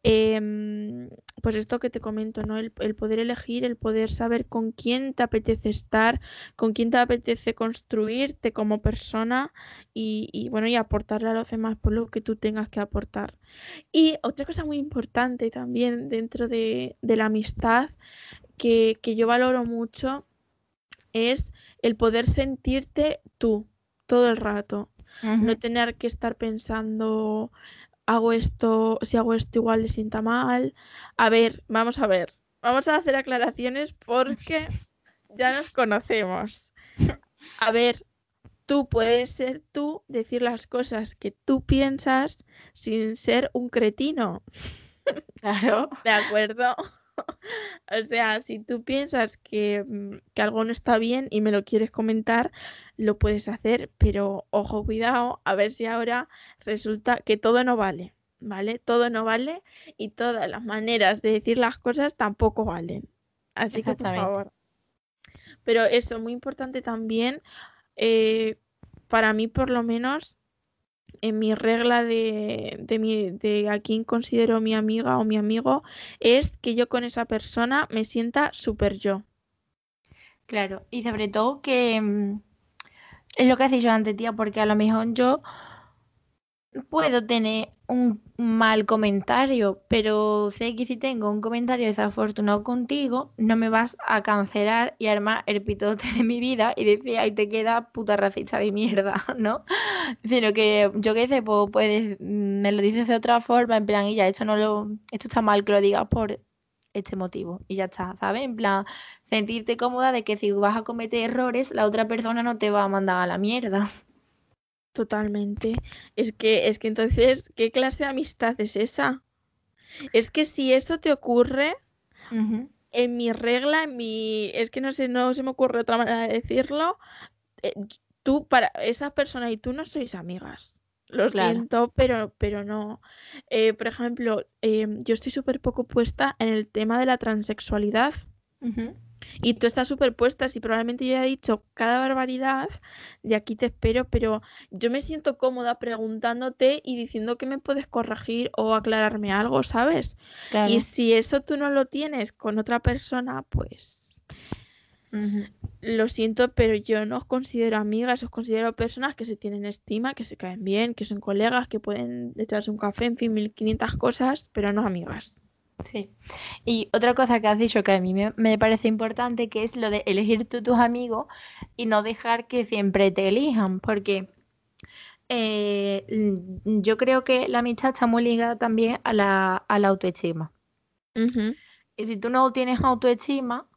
S3: em, pues esto que te comento, ¿no? El, poder elegir, el poder saber con quién te apetece estar, con quién te apetece construirte como persona y, bueno, y aportarle a los demás por lo que tú tengas que aportar. Y otra cosa muy importante también dentro de, la amistad que yo valoro mucho es el poder sentirte tú todo el rato. No tener que estar pensando, hago esto, si hago esto igual le sienta mal. A ver, vamos a ver. Vamos a hacer aclaraciones porque ya nos conocemos. A ver, tú puedes ser tú, decir las cosas que tú piensas sin ser un cretino.
S2: Claro.
S3: ¿De acuerdo? o sea, si tú piensas que, mm, que, algo no está bien y me lo quieres comentar, lo puedes hacer, pero ojo, cuidado, a ver si ahora resulta que todo no vale, ¿vale? Todo no vale y todas las maneras de decir las cosas tampoco valen. Así que, por favor. Pero eso, muy importante también, eh, para mí por lo menos, en mi regla de, de, mi, de a quién considero mi amiga o mi amigo es que yo con esa persona me sienta súper yo.
S2: Claro, y sobre todo que mm, es lo que has dicho antes, tía, porque a lo mejor yo puedo tener un mal comentario, pero sé que si tengo un comentario desafortunado contigo, no me vas a cancelar y armar el pitote de mi vida y decir, ahí te queda puta racista de mierda, ¿no? Sino que yo qué sé, pues, puedes, me lo dices de otra forma, en plan, y ya, esto no lo, esto está mal que lo digas por este motivo y ya está, ¿sabes? En plan, sentirte cómoda de que si vas a cometer errores, la otra persona no te va a mandar a la mierda.
S3: Totalmente. Es que, es que entonces, ¿qué clase de amistad es esa? Es que si eso te ocurre, en mi regla, en mi. Es que no sé, no se me ocurre otra manera de decirlo. Eh, tú, para esa persona y tú no sois amigas. Lo siento, pero, pero no. Eh, por ejemplo, em, yo estoy súper poco puesta en el tema de la transexualidad. Y tú estás superpuesta, y probablemente yo haya dicho cada barbaridad, de aquí te espero, pero yo me siento cómoda preguntándote y diciendo que me puedes corregir o aclararme algo, ¿sabes? Y si eso tú no lo tienes con otra persona, pues lo siento, pero yo no os considero amigas, os considero personas que se tienen estima, que se caen bien, que son colegas, que pueden echarse un café, en fin, 1500 cosas, pero no amigas.
S2: Sí. Y otra cosa que has dicho que a mí me, parece importante, que es lo de elegir tú tus amigos y no dejar que siempre te elijan, porque eh, yo creo que la amistad está muy ligada también a la, autoestima. Y si tú no tienes autoestima,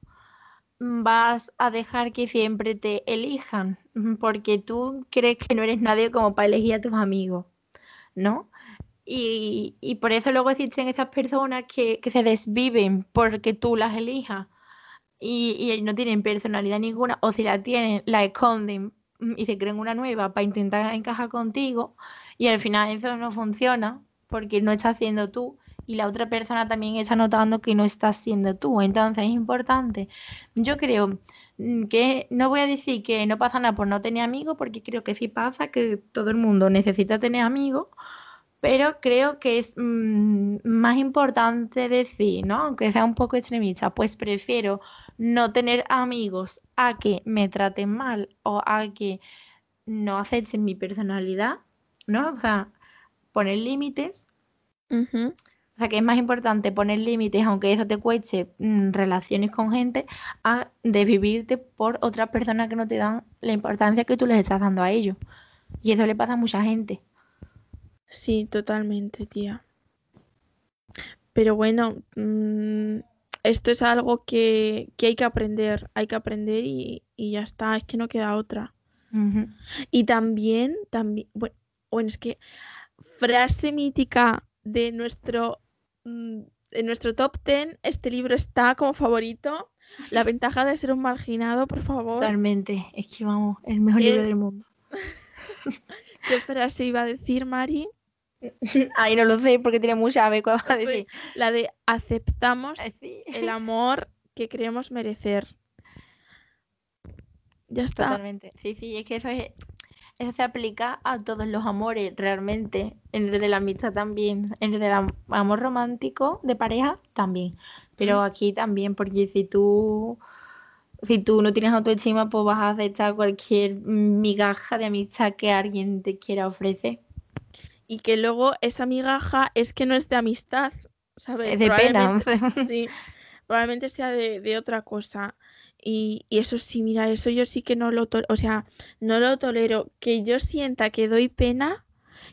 S2: vas a dejar que siempre te elijan, porque tú crees que no eres nadie como para elegir a tus amigos, ¿no? Y, y por eso luego existen esas personas que, que se desviven porque tú las elijas y, y no tienen personalidad ninguna, o si la tienen, la esconden y se creen una nueva para intentar encajar contigo y al final eso no funciona porque no estás haciendo tú y la otra persona también está notando que no estás siendo tú. Entonces es importante. Yo creo que no voy a decir que no pasa nada por no tener amigos, porque creo que sí pasa, que todo el mundo necesita tener amigos, pero creo que es mm, más importante decir, ¿no? Aunque sea un poco extremista, pues prefiero no tener amigos a que me traten mal o a que no acepten mi personalidad, ¿no? O sea, poner límites. O sea, que es más importante poner límites, aunque eso te cueste mm, relaciones con gente, a desvivirte por otras personas que no te dan la importancia que tú les estás dando a ellos. Y eso le pasa a mucha gente.
S3: Sí, totalmente, tía. Pero bueno, mm, esto es algo que, que hay que aprender, hay que aprender y, y ya está, es que no queda otra. Y también, también, bueno, bueno, es que frase mítica de nuestro, mm, de nuestro top 10, este libro está como favorito. La ventaja de ser un marginado, por favor.
S2: Totalmente. Es que vamos, el mejor
S3: Eh,
S2: libro del mundo.
S3: ¿Qué frase iba a decir, Mari?
S2: Ay, no lo sé porque tiene mucha ave. ¿Cuál va a decir?
S3: La de aceptamos
S2: sí.
S3: el amor que creemos merecer. Ya está.
S2: Totalmente. Sí, sí, es que eso es, eso se aplica a todos los amores, realmente. En el de la amistad también, en el del am- amor romántico de pareja también. Pero aquí también, porque si tú, si tú no tienes autoestima, pues vas a aceptar cualquier migaja de amistad que alguien te quiera ofrecer.
S3: Y que luego esa migaja es que no es de amistad, ¿sabes?
S2: Es de pena.
S3: Probablemente- Sí, probablemente sea de, de otra cosa. Y, y eso sí, mira, eso yo sí que no lo tolero, o sea, no lo tolero. Que yo sienta que doy pena,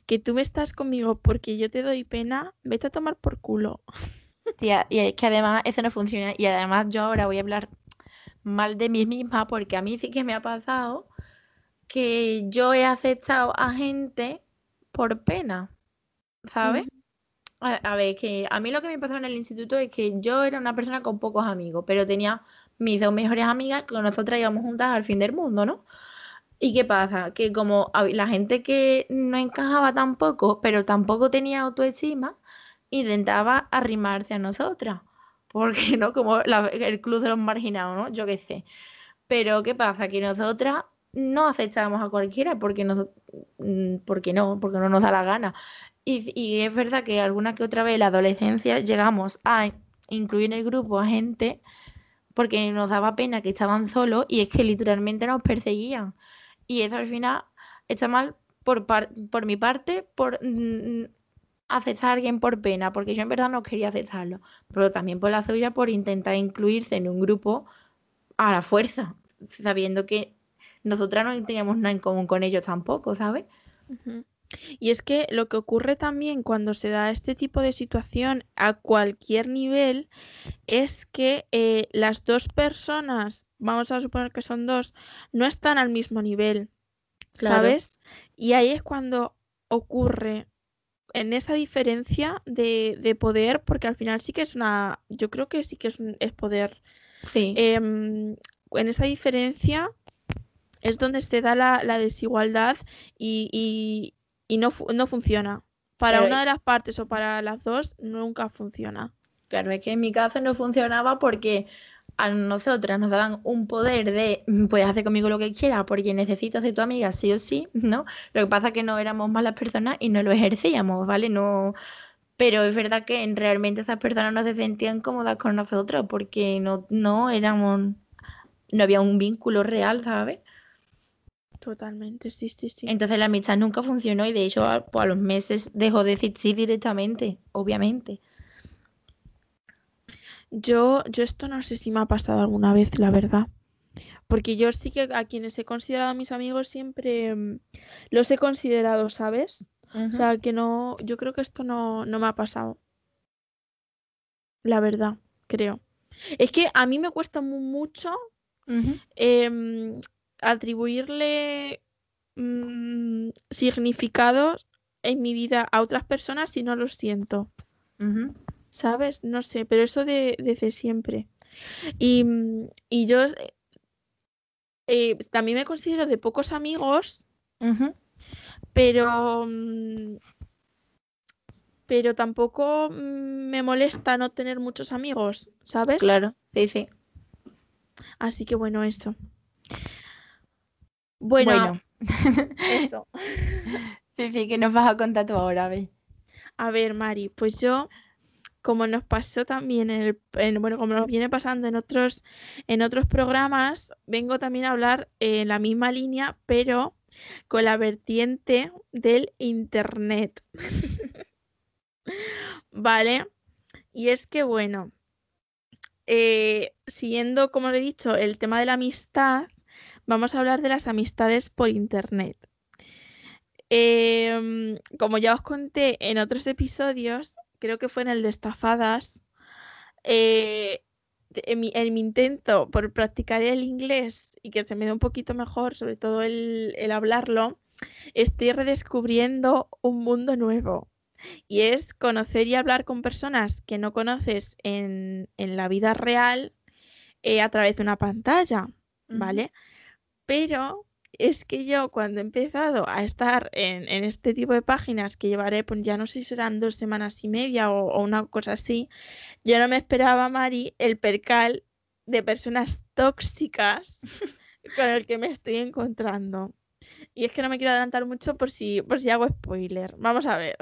S3: que tú me estás conmigo porque yo te doy pena, vete a tomar por culo.
S2: Tía, y es que además eso no funciona. Y además yo ahora voy a hablar mal de mí misma porque a mí sí que me ha pasado que yo he aceptado a gente por pena, ¿sabes? A, a ver, que a mí lo que me pasó en el instituto es que yo era una persona con pocos amigos, pero tenía mis dos mejores amigas que nosotras íbamos juntas al fin del mundo, ¿no? ¿Y qué pasa? Que como la gente que no encajaba tampoco, pero tampoco tenía autoestima, intentaba arrimarse a nosotras. Porque, ¿no? Como la- el club de los marginados, ¿no? Yo qué sé. Pero ¿qué pasa? Que nosotras no aceptábamos a cualquiera porque, nos, mm, porque no, porque no nos da la gana. Y, es verdad que alguna que otra vez en la adolescencia llegamos a incluir en el grupo a gente porque nos daba pena que estaban solos y es que literalmente nos perseguían. Y eso al final está mal por, por mi parte, por mm, aceptar a alguien por pena, porque yo en verdad no quería aceptarlo, pero también por la suya, por intentar incluirse en un grupo a la fuerza, sabiendo que nosotras no teníamos nada en común con ellos tampoco, ¿sabes?
S3: Y es que lo que ocurre también cuando se da este tipo de situación a cualquier nivel es que eh, las dos personas, vamos a suponer que son dos, no están al mismo nivel,
S2: Claro.
S3: ¿sabes? Y ahí es cuando ocurre en esa diferencia de, de poder, porque al final sí que es una, yo creo que sí que es, un- es poder.
S2: Sí,
S3: Em, en esa diferencia es donde se da la, la desigualdad y, y- y no, no funciona. Para
S2: Claro,
S3: una de las partes o para las dos nunca funciona.
S2: claro, es que en mi caso no funcionaba porque a nosotras nos daban un poder de "Mm, puedes hacer conmigo lo que quieras porque necesito ser tu amiga sí o sí, ¿no? Lo que pasa es que no éramos malas personas y no lo ejercíamos, ¿vale? No, pero es verdad que en- realmente esas personas no se sentían cómodas con nosotros porque no, no éramos, no había un vínculo real, ¿sabes?
S3: Totalmente, sí, sí, sí.
S2: Entonces la amistad nunca funcionó y de hecho a, pues, a los meses dejó de decir sí directamente, obviamente.
S3: Yo, yo esto no sé si me ha pasado alguna vez, la verdad. Porque yo sí que a quienes he considerado mis amigos siempre mm, los he considerado, ¿sabes? O sea, que no, yo creo que esto no, no me ha pasado. La verdad, creo. Es que a mí me cuesta mu- mucho atribuirle mm, significados en mi vida a otras personas si no lo siento. ¿Sabes? No sé, pero eso de, desde siempre. Y, mm, y yo eh, también me considero de pocos amigos, pero, mm, pero tampoco me molesta no tener muchos amigos, ¿sabes?
S2: Claro, sí, sí.
S3: Así que bueno, eso. Bueno,
S2: Bueno,
S3: eso.
S2: Fifi, ¿qué nos vas a contar tú ahora, ve?
S3: A ver, Mari, pues yo, como nos pasó también en el, en- bueno, como nos viene pasando en otros, en otros programas, vengo también a hablar en la misma línea, pero con la vertiente del internet. ¿Vale? Y es que, bueno, eh, siguiendo, como le he dicho, el tema de la amistad, vamos a hablar de las amistades por internet. Em, como ya os conté en otros episodios, creo que fue en el de estafadas, eh, en mi, en mi intento por practicar el inglés y que se me dé un poquito mejor, sobre todo el, el hablarlo, estoy redescubriendo un mundo nuevo. Y es conocer y hablar con personas que no conoces en, en la vida real eh, a través de una pantalla, ¿vale? Pero es que yo cuando he empezado a estar en, en este tipo de páginas que llevaré, pues ya no sé si serán dos semanas y media o, o una cosa así, yo no me esperaba, Mari, el percal de personas tóxicas con el que me estoy encontrando. Y es que no me quiero adelantar mucho por si, por si hago spoiler. Vamos a ver.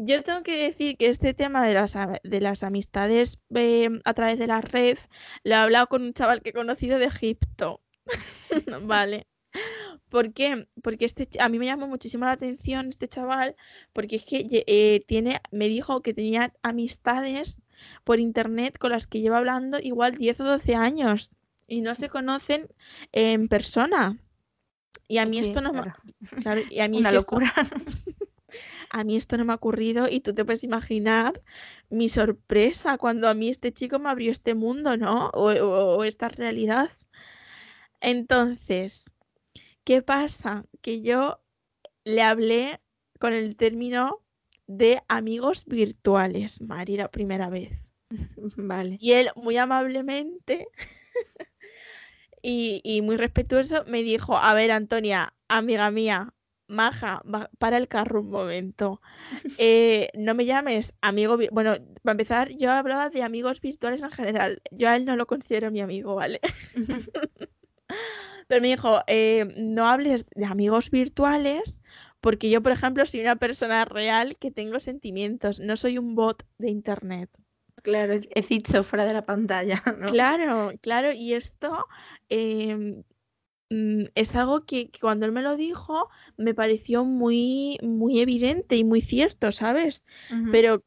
S3: Yo tengo que decir que este tema de las, de las amistades eh, a través de la red lo he hablado con un chaval que he conocido de Egipto. Vale. ¿Por qué? Porque este, a mí me llamó muchísimo la atención este chaval, porque es que eh, tiene, me dijo que tenía amistades por internet con las que lleva hablando igual 10 o 12 años y no se conocen en persona. Y a mí
S2: Sí,
S3: esto no me,
S2: claro.
S3: claro, y a mí es
S2: Una
S3: esto-
S2: locura.
S3: a mí esto no me ha ocurrido y tú te puedes imaginar mi sorpresa cuando a mí este chico me abrió este mundo, ¿no? O, o- o esta realidad. Entonces, ¿qué pasa? Que yo le hablé con el término de amigos virtuales, Mari, la primera vez.
S2: Vale.
S3: Y él muy amablemente y, y muy respetuoso me dijo, a ver, Antonia, amiga mía, maja, para el carro un momento. Eh, no me llames amigo, bueno, para empezar, yo hablaba de amigos virtuales en general. Yo a él no lo considero mi amigo, ¿vale? Pero me dijo, eh, no hables de amigos virtuales porque yo, por ejemplo, soy una persona real que tengo sentimientos, no soy un bot de internet.
S2: Claro, es- es dicho fuera de la pantalla, ¿no?
S3: Claro, claro, y esto em, es algo que, que cuando él me lo dijo me pareció muy, muy evidente y muy cierto, ¿sabes? Pero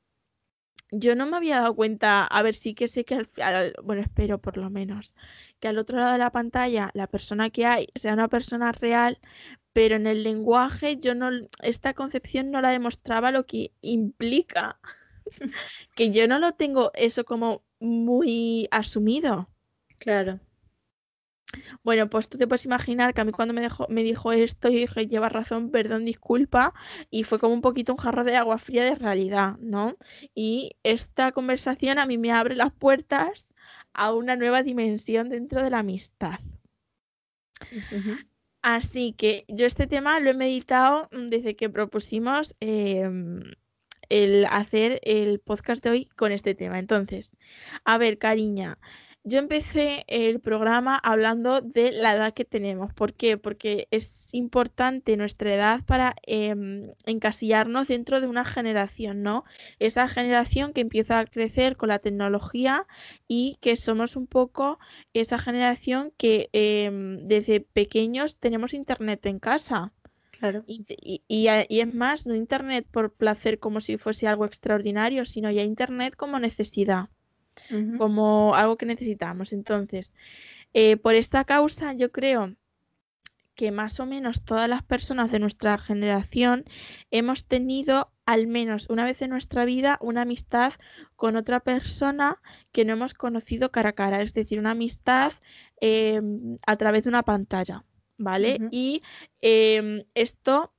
S3: yo no me había dado cuenta, a ver, sí que sé que al, al- bueno, espero por lo menos, que al otro lado de la pantalla la persona que hay sea una persona real, pero en el lenguaje yo no, esta concepción no la demostraba lo que implica, que yo no lo tengo eso como muy asumido.
S2: Claro.
S3: Bueno, pues tú te puedes imaginar que a mí cuando me, dejó, me dijo esto, yo dije, lleva razón, perdón, disculpa, y fue como un poquito un jarro de agua fría de realidad, ¿no? Y esta conversación a mí me abre las puertas a una nueva dimensión dentro de la amistad. Así que yo este tema lo he meditado desde que propusimos em, el hacer el podcast de hoy con este tema. Entonces, a ver, cariña, yo empecé el programa hablando de la edad que tenemos. ¿Por qué? Porque es importante nuestra edad para em, encasillarnos dentro de una generación, ¿no? Esa generación que empieza a crecer con la tecnología y que somos un poco esa generación que em, desde pequeños tenemos internet en casa.
S2: Claro.
S3: Y, y- y es más, no internet por placer como si fuese algo extraordinario, sino ya internet como necesidad, Como algo que necesitamos. Entonces, eh, por esta causa, yo creo que más o menos todas las personas de nuestra generación hemos tenido al menos una vez en nuestra vida una amistad con otra persona que no hemos conocido cara a cara, es decir, una amistad em, a través de una pantalla, ¿vale? Y em, esto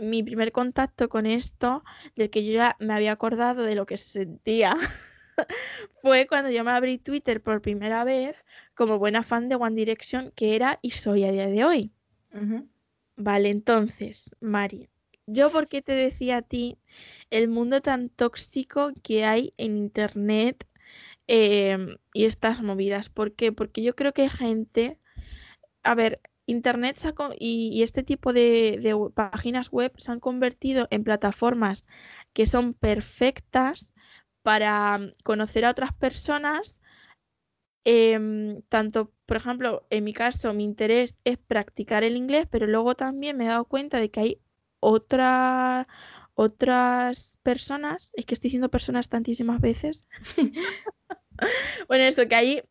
S3: mi primer contacto con esto, del que yo ya me había acordado de lo que se sentía, fue cuando yo me abrí Twitter por primera vez como buena fan de One Direction, que era y soy a día de hoy. Vale, entonces, Mari, yo por qué te decía a ti el mundo tan tóxico que hay en Internet em, y estas movidas. ¿Por qué? Porque yo creo que hay gente, a ver, Internet y, este tipo de, páginas web se han convertido en plataformas que son perfectas para mm, conocer a otras personas. Em, tanto, por ejemplo, en mi caso, mi interés es practicar el inglés, pero luego también me he dado cuenta de que hay otra, otras personas, es que estoy diciendo personas tantísimas veces. bueno, eso, que hay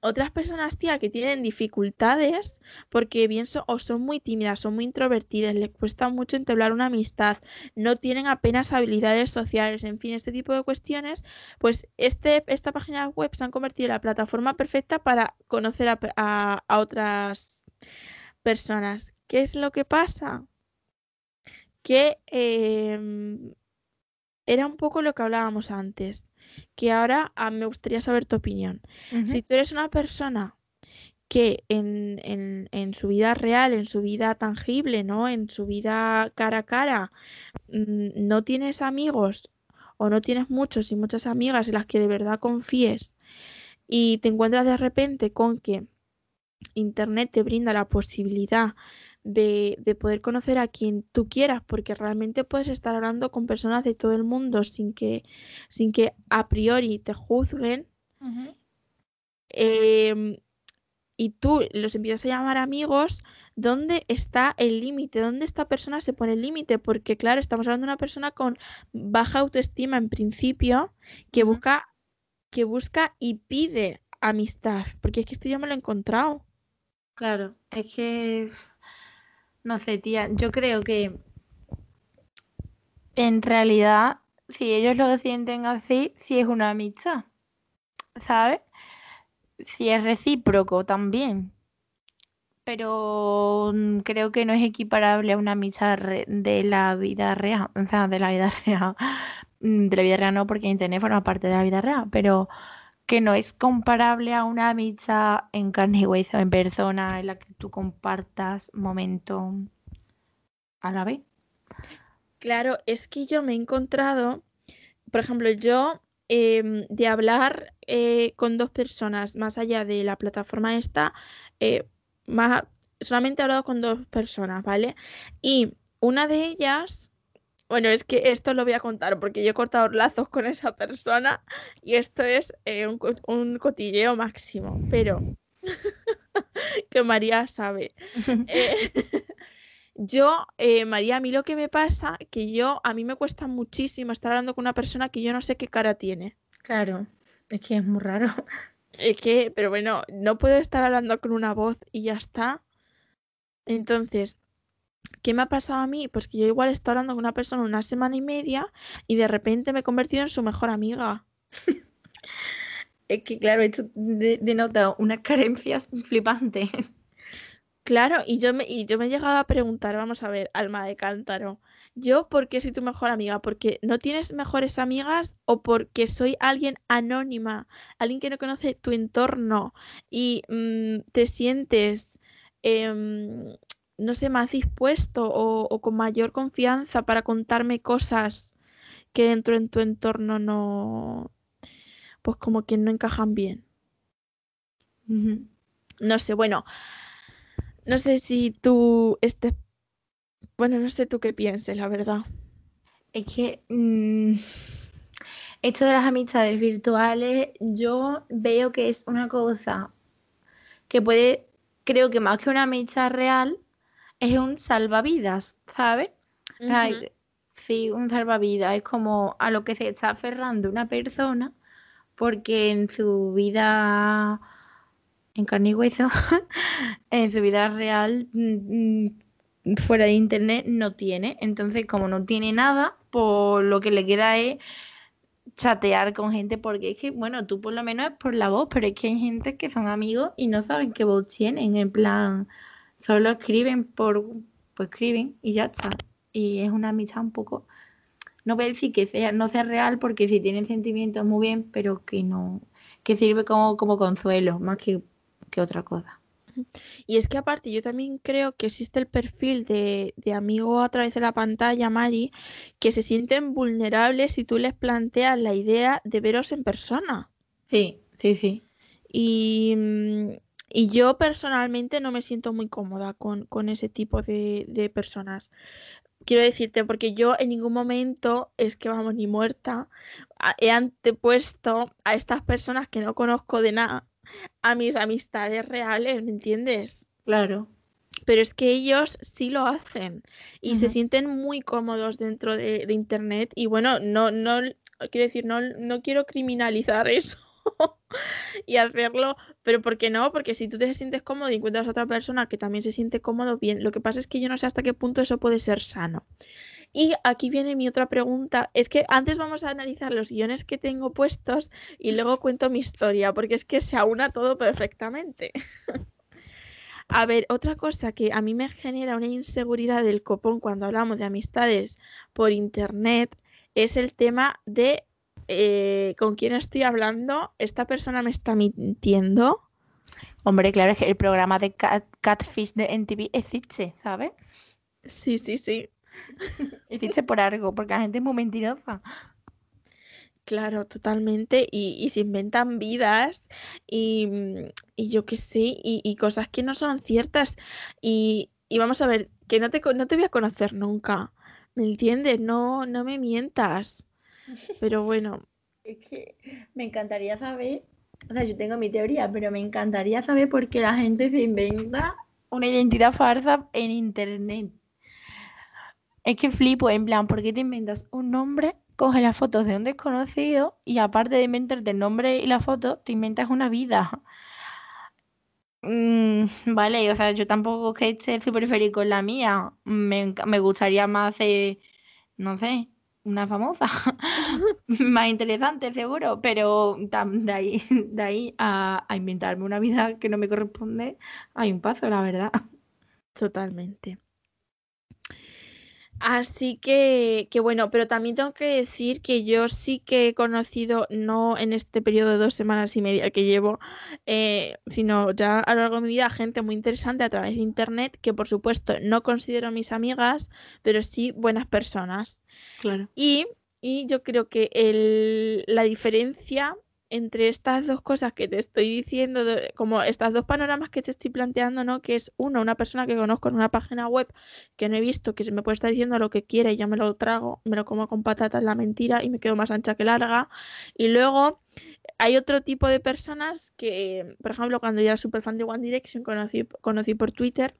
S3: otras personas, tía, que tienen dificultades porque bien o son muy tímidas, son muy introvertidas, les cuesta mucho entablar una amistad, no tienen apenas habilidades sociales, en fin, este tipo de cuestiones, pues este, esta página web se han convertido en la plataforma perfecta para conocer a, a otras personas. ¿Qué es lo que pasa? Que em, era un poco lo que hablábamos antes que ahora ah, me gustaría saber tu opinión. Si tú eres una persona que en, en, su vida real, en su vida tangible, ¿no? En su vida cara a cara, mm, no tienes amigos o no tienes muchos y muchas amigas en las que de verdad confíes y te encuentras de repente con que Internet te brinda la posibilidad de, poder conocer a quien tú quieras, porque realmente puedes estar hablando con personas de todo el mundo sin que, sin que a priori te juzguen. Em, y tú los empiezas a llamar amigos, ¿dónde está el límite? ¿Dónde esta persona se pone el límite? Porque claro, estamos hablando de una persona con baja autoestima en principio, que busca, que busca y pide amistad, porque es que esto ya me lo he encontrado.
S2: Claro, es que no sé, tía, yo creo que en realidad, si ellos lo sienten así, si es una amistad, ¿sabes? Si es recíproco también. Pero mm, creo que no es equiparable a una amistad de la vida real, o sea, de la vida real. Mm, de la vida real no, porque Internet forma parte de la vida real, pero que no es comparable a una amistad en carne y hueso, en persona, en la que tú compartas momento a la vez.
S3: Claro, es que yo me he encontrado, por ejemplo, yo em, de hablar eh, con dos personas más allá de la plataforma esta, eh, solamente he hablado con dos personas, ¿vale? Y una de ellas bueno, es que esto lo voy a contar porque yo he cortado lazos con esa persona y esto es eh, un, cotilleo máximo, pero que María sabe. Eh, yo, eh, María, a mí lo que me pasa, que yo, a mí me cuesta muchísimo estar hablando con una persona que yo no sé qué cara tiene.
S2: Claro, es que es muy raro.
S3: Es que, pero bueno, no puedo estar hablando con una voz y ya está. Entonces, ¿Qué me ha pasado a mí? Pues que yo igual he estado hablando con una persona una semana y media y de repente me he convertido en su mejor amiga.
S2: es que, claro, esto denota unas carencias flipantes.
S3: Claro, y yo, me, y yo me he llegado a preguntar, vamos a ver, alma de cántaro, ¿yo por qué soy tu mejor amiga? ¿Porque no tienes mejores amigas o porque soy alguien anónima, alguien que no conoce tu entorno y mm, te sientes em, no sé, más dispuesto o, con mayor confianza para contarme cosas que dentro en tu entorno no, pues como que no encajan bien. No sé, bueno, no sé si tú estés, bueno, no sé tú qué pienses, la verdad.
S2: Es que mm, esto de las amistades virtuales, yo veo que es una cosa que puede, creo que más que una amistad real, es un salvavidas, ¿sabes? sí, un salvavidas es como a lo que se está aferrando una persona porque en su vida en carne y hueso, en su vida real mm, mm, fuera de internet no tiene. Entonces, como no tiene nada, pues lo que le queda es chatear con gente porque es que, bueno, tú por lo menos es por la voz, pero es que hay gente que son amigos y no saben qué voz tienen, en plan, Solo escriben por, pues escriben y ya está. y es una amistad un poco, no voy a decir que sea, no sea real porque si tienen sentimientos muy bien, pero que no, que sirve como, como consuelo más que, que otra cosa.
S3: Y es que aparte yo también creo que existe el perfil de, de amigo a través de la pantalla, Mari, que se sienten vulnerables si tú les planteas la idea de veros en persona.
S2: Sí, sí, sí.
S3: Y, mm, y yo personalmente no me siento muy cómoda con, con ese tipo de, de personas. Quiero decirte, porque yo en ningún momento es que vamos ni muerta, he antepuesto a estas personas que no conozco de nada a mis amistades reales, ¿me entiendes?
S2: Claro.
S3: Pero es que ellos sí lo hacen y se sienten muy cómodos dentro de, de internet y bueno, no, no, quiero decir, no, no quiero criminalizar eso y hacerlo, pero ¿por qué no? Porque si tú te sientes cómodo y encuentras a otra persona que también se siente cómodo, bien, lo que pasa es que yo no sé hasta qué punto eso puede ser sano. Y aquí viene mi otra pregunta, es que antes vamos a analizar los guiones que tengo puestos y luego cuento mi historia, porque es que se aúna todo perfectamente. A ver, otra cosa que a mí me genera una inseguridad del copón cuando hablamos de amistades por internet es el tema de eh, con quién estoy hablando, esta persona me está mintiendo.
S2: Hombre, claro, es que el programa de Cat- Catfish de NTV existe, ¿sabes?
S3: Sí, sí, sí.
S2: Existe por algo, porque la gente es muy mentirosa.
S3: Claro, totalmente. Y, y se inventan vidas y, y yo qué sé, y, y cosas que no son ciertas. Y, y vamos a ver, que no te, no te voy a conocer nunca. ¿Me entiendes? No, no me mientas. Pero bueno,
S2: Es que me encantaría saber, o sea, yo tengo mi teoría, pero me encantaría saber por qué la gente se inventa una identidad falsa en internet. Es que flipo, en plan, ¿por qué te inventas un nombre, coges las fotos de un desconocido y aparte de inventarte el nombre y la foto, te inventas una vida? Mm, vale, o sea, yo tampoco que esté súper feliz con la mía. Me, me gustaría más hacer, no sé, una famosa. Más interesante, seguro, pero tam- de ahí, de ahí a, a inventarme una vida que no me corresponde, hay un paso, la verdad.
S3: totalmente. Así que, que bueno, pero también tengo que decir que yo sí que he conocido, no en este periodo de dos semanas y media que llevo, eh, sino ya a lo largo de mi vida, gente muy interesante a través de internet que por supuesto no considero mis amigas, pero sí buenas personas.
S2: Claro.
S3: Y, y yo creo que el- la diferencia entre estas dos cosas que te estoy diciendo, como estas dos panoramas que te estoy planteando, ¿no? Que es uno, una persona que conozco en una página web que no he visto, que se me puede estar diciendo lo que quiera y yo me lo trago, me lo como con patatas la mentira y me quedo más ancha que larga. Y luego hay otro tipo de personas que, por ejemplo, cuando yo era súper fan de One Direction, conocí, conocí por Twitter.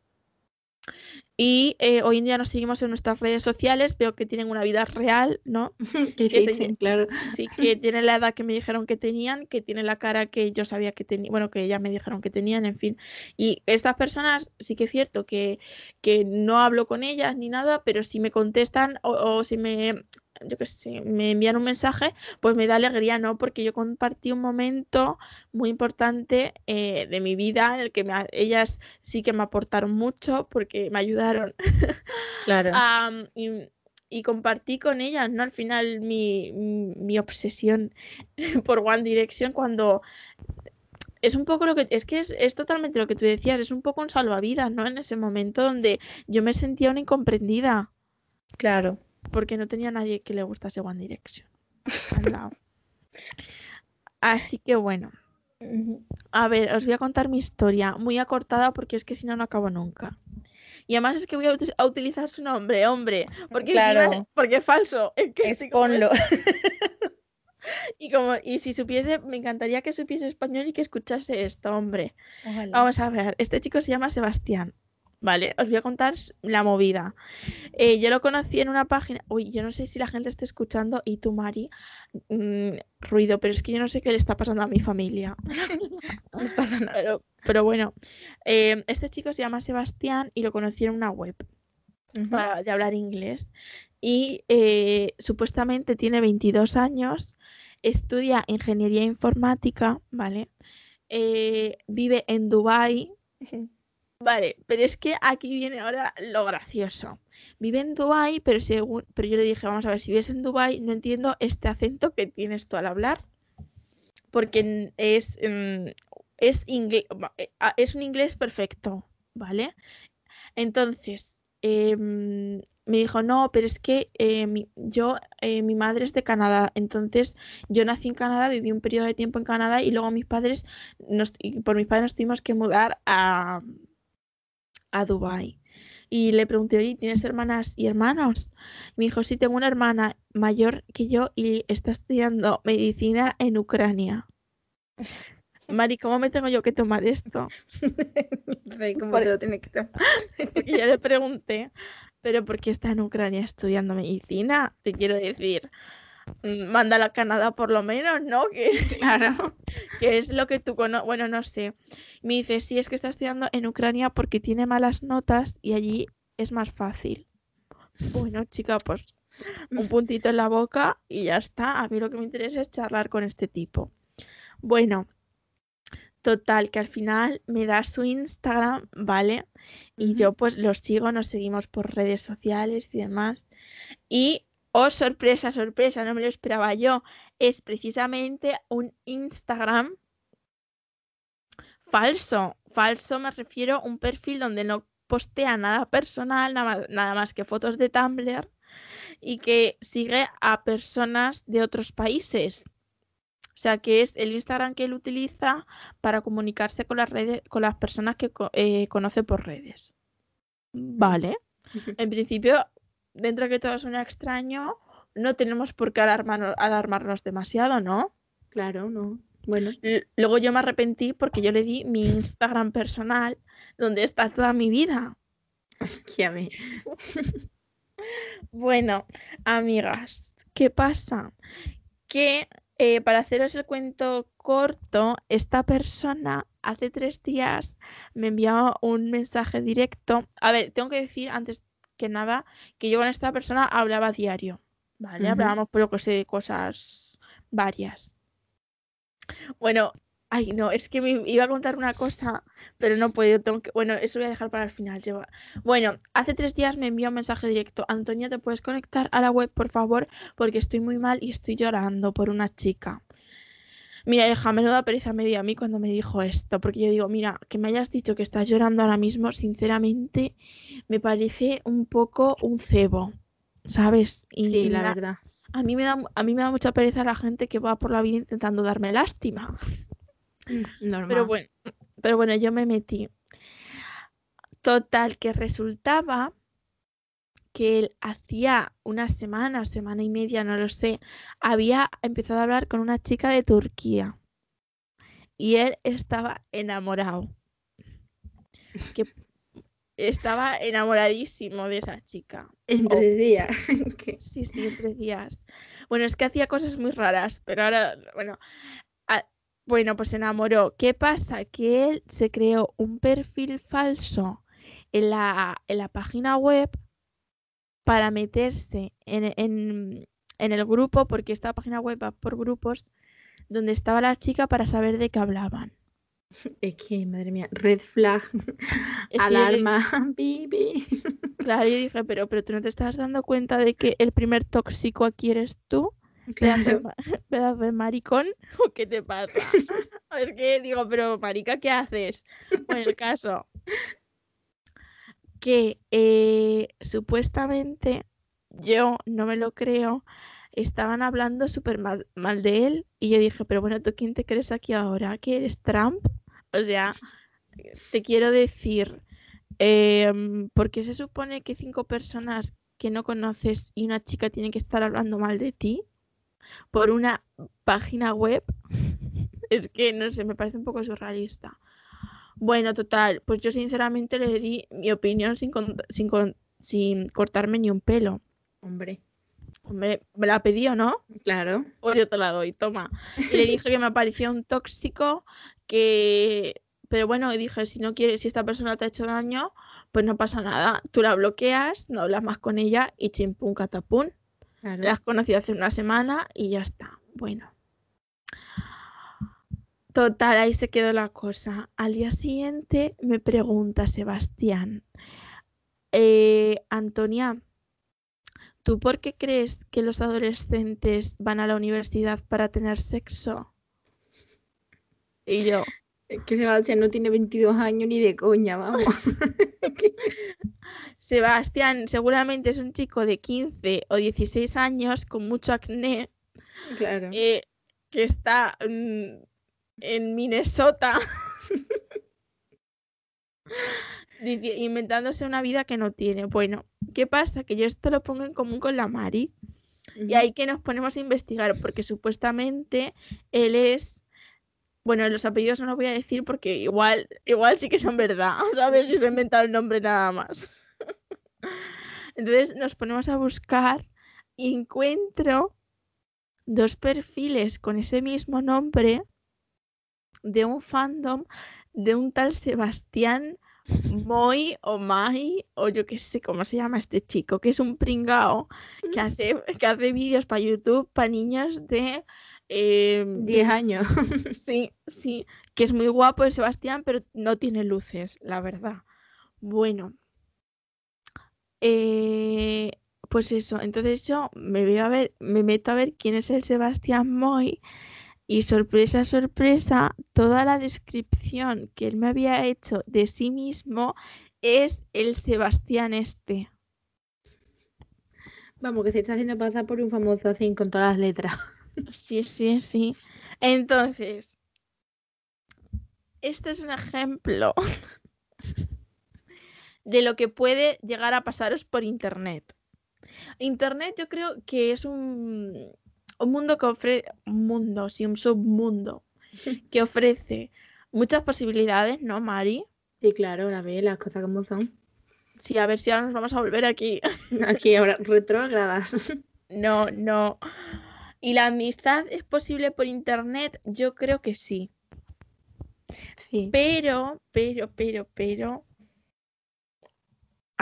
S3: Y eh, hoy en día nos seguimos en nuestras redes sociales, veo que tienen una vida real, ¿no?
S2: Que
S3: se-
S2: claro.
S3: Sí, que tienen la edad que me dijeron que tenían, que tienen la cara que yo sabía que tenían, bueno, que ya me dijeron que tenían, en fin. Y estas personas sí que es cierto que, que no hablo con ellas ni nada, pero si me contestan o, o si me, yo qué sé, me envían un mensaje, pues me da alegría, ¿no? Porque yo compartí un momento muy importante eh, de mi vida en el que me ellas sí que me aportaron mucho porque me ayudaron
S2: Claro.
S3: Am, y, y compartí con ellas, ¿no? Al final mi, mi obsesión por One Direction cuando es un poco lo que, es que es, es totalmente lo que tú decías, es un poco un salvavidas, ¿no? En ese momento donde yo me sentía una incomprendida
S2: Claro.
S3: Porque no tenía nadie que le gustase One Direction al. Así que bueno, a ver, os voy a contar mi historia, muy acortada porque es que si no, no acabo nunca. Y además es que voy a, ut- a utilizar su nombre, hombre, porque,
S2: Claro.
S3: porque es falso. Es que es-
S2: Exponlo.
S3: Y como, y si supiese, me encantaría que supiese español y que escuchase esto, hombre.
S2: Ojalá.
S3: Vamos a ver, este chico se llama Sebastián. Vale, os voy a contar la movida. Eh, yo lo conocí en una página. Uy, yo no sé si la gente está escuchando y tú, Mari, mm, ruido, pero es que yo no sé qué le está pasando a mi familia.
S2: No pasa nada.
S3: Pero, pero bueno, eh, este chico se llama Sebastián y lo conocí en una web para- de hablar inglés. Y eh, supuestamente tiene 22 años, estudia ingeniería informática, ¿vale? Eh, vive en Dubái Vale, pero es que aquí viene ahora lo gracioso. Vive en Dubai, pero según, pero yo le dije, vamos a ver, si vives en Dubai, no entiendo este acento que tienes tú al hablar, porque es mm, es eh, es un inglés perfecto, ¿vale? Entonces em, me dijo, no, pero es que eh, mi, yo, eh, mi madre es de Canadá, entonces yo nací en Canadá, viví un periodo de tiempo en Canadá y luego mis padres, nos, por mis padres nos tuvimos que mudar a, a Dubái. Y le pregunté, oye, ¿tienes hermanas y hermanos? me dijo, sí, tengo una hermana mayor que yo y está estudiando medicina en Ucrania. Mari, ¿cómo me tengo yo que tomar esto?
S2: ¿Cómo te lo tienes que tomar?
S3: y yo le pregunté, ¿pero por qué está en Ucrania estudiando medicina? Te quiero decir, mándala a Canadá por lo menos, ¿no? Que, claro, que es lo que tú conoces. Bueno, no sé. Me dice, sí, es que está estudiando en Ucrania porque tiene malas notas y allí es más fácil. Bueno, chica, pues un puntito en la boca y ya está. A mí lo que me interesa es charlar con este tipo. Bueno, total, que al final me da su Instagram, ¿vale? Y yo pues los sigo, nos seguimos por redes sociales y demás. Y, oh, sorpresa, sorpresa, no me lo esperaba yo. Es precisamente un Instagram falso. Falso me refiero a un perfil donde no postea nada personal, nada, nada más que fotos de Tumblr y que sigue a personas de otros países. O sea, que es el Instagram que él utiliza para comunicarse con las redes, con las personas que eh, conoce por redes. Vale. En principio, dentro de que todo suena extraño, no tenemos por qué alarmarnos, alarmarnos demasiado, ¿no?
S2: Claro, no. Bueno.
S3: luego yo me arrepentí porque yo le di mi Instagram personal donde está toda mi vida.
S2: Ya me...
S3: bueno, amigas, ¿qué pasa? Que eh, para haceros el cuento corto, esta persona hace tres días me envió un mensaje directo. A ver, tengo que decir antes que nada que yo con esta persona hablaba diario, ¿vale? Hablábamos por lo que sé de cosas varias. Bueno, Ay, no, es que me iba a contar una cosa, pero no puedo. Tengo que... Bueno, eso voy a dejar para el final. Bueno, hace tres días me envió un mensaje directo. Antonia, ¿te puedes conectar a la web, por favor? Porque estoy muy mal y estoy llorando por una chica. Mira, hija, da pereza me dio a mí cuando me dijo esto, porque yo digo, mira, que me hayas dicho que estás llorando ahora mismo, sinceramente, me parece un poco un cebo, ¿sabes?
S2: Y sí, la verdad.
S3: A mí, me da, a mí me da mucha pereza la gente que va por la vida intentando darme lástima.
S2: Normal.
S3: Pero bueno, pero bueno, yo me metí. Total, que resultaba que él hacía una semana, semana y media, no lo sé, había empezado a hablar con una chica de Turquía. Y él estaba enamorado. Que estaba enamoradísimo de esa chica.
S2: En tres días.
S3: sí, sí, en tres días. Bueno, es que hacía cosas muy raras, pero ahora, bueno, bueno, pues se enamoró. ¿Qué pasa? Que él se creó un perfil falso en la, en la página web para meterse en, en, en, el grupo, porque esta página web va por grupos, donde estaba la chica para saber de qué hablaban.
S2: Es que, madre mía, red flag, alarma, bibi.
S3: Claro, yo dije, pero, pero tú no te estás dando cuenta de que el primer tóxico aquí eres tú. Claro. Pedazo de maricón, ¿o qué te pasa? es que digo, pero marica, ¿qué haces? Bueno, el caso que eh, supuestamente yo no me lo creo, estaban hablando súper mal, de él y yo dije, pero bueno, ¿tú quién te crees aquí ahora? ¿Que eres Trump? O sea, te quiero decir, eh, ¿por qué se supone que cinco personas que no conoces y una chica tienen que estar hablando mal de ti? por una página web, es que no sé, me parece un poco surrealista. Bueno, total, pues yo sinceramente le di mi opinión sin, sin, sin cortarme ni un pelo.
S2: Hombre.
S3: Hombre, me la pidió, ¿no?
S2: Claro.
S3: Pues yo te la doy, toma. Y le dije que me parecía un tóxico, que... Pero bueno, dije, si no quieres, si esta persona te ha hecho daño, pues no pasa nada. Tú la bloqueas, no hablas más con ella y chimpún catapún. La has conocido hace una semana y ya está. Bueno. Total, ahí se quedó la cosa. Al día siguiente me pregunta Sebastián, eh, Antonia, ¿tú por qué crees que los adolescentes van a la universidad para tener sexo? Y yo,
S2: Es que Sebastián no tiene 22 años ni de coña, vamos.
S3: Sebastián seguramente es un chico de 15 o 16 años con mucho acné
S2: claro.
S3: eh, que está mm, en Minnesota inventándose una vida que no tiene. Bueno, ¿qué pasa? Que yo esto lo pongo en común con la Mari y ahí que nos ponemos a investigar porque supuestamente él es... Bueno, los apellidos no los voy a decir porque igual, igual sí que son verdad. A ver si se ha inventado el nombre nada más. Entonces nos ponemos a buscar y encuentro dos perfiles con ese mismo nombre de un fandom de un tal Sebastián Moy o Mai o yo qué sé cómo se llama este chico, que es un pringao que hace, que hace vídeos para YouTube para niños de eh,
S2: 10 años.
S3: Sí, sí, que es muy guapo el Sebastián, pero no tiene luces, la verdad. Bueno, eh, pues eso, entonces yo me veo a ver, me meto a ver quién es el Sebastián Moy y sorpresa, sorpresa, toda la descripción que él me había hecho de sí mismo es el Sebastián este.
S2: Vamos, que se está haciendo pasar por un famoso así con todas las letras.
S3: Sí, sí, sí. Entonces, este es un ejemplo de lo que puede llegar a pasaros por Internet. Internet yo creo que es un, un mundo que ofrece, un mundo, sí, un submundo, que ofrece muchas posibilidades, ¿no, Mari?
S2: Sí, claro, la ve, las cosas como son.
S3: Sí, a ver si ahora nos vamos a volver aquí.
S2: Aquí ahora, retrógradas.
S3: No, no. ¿Y la amistad es posible por Internet? Yo creo que sí.
S2: Sí.
S3: Pero, pero, pero, pero,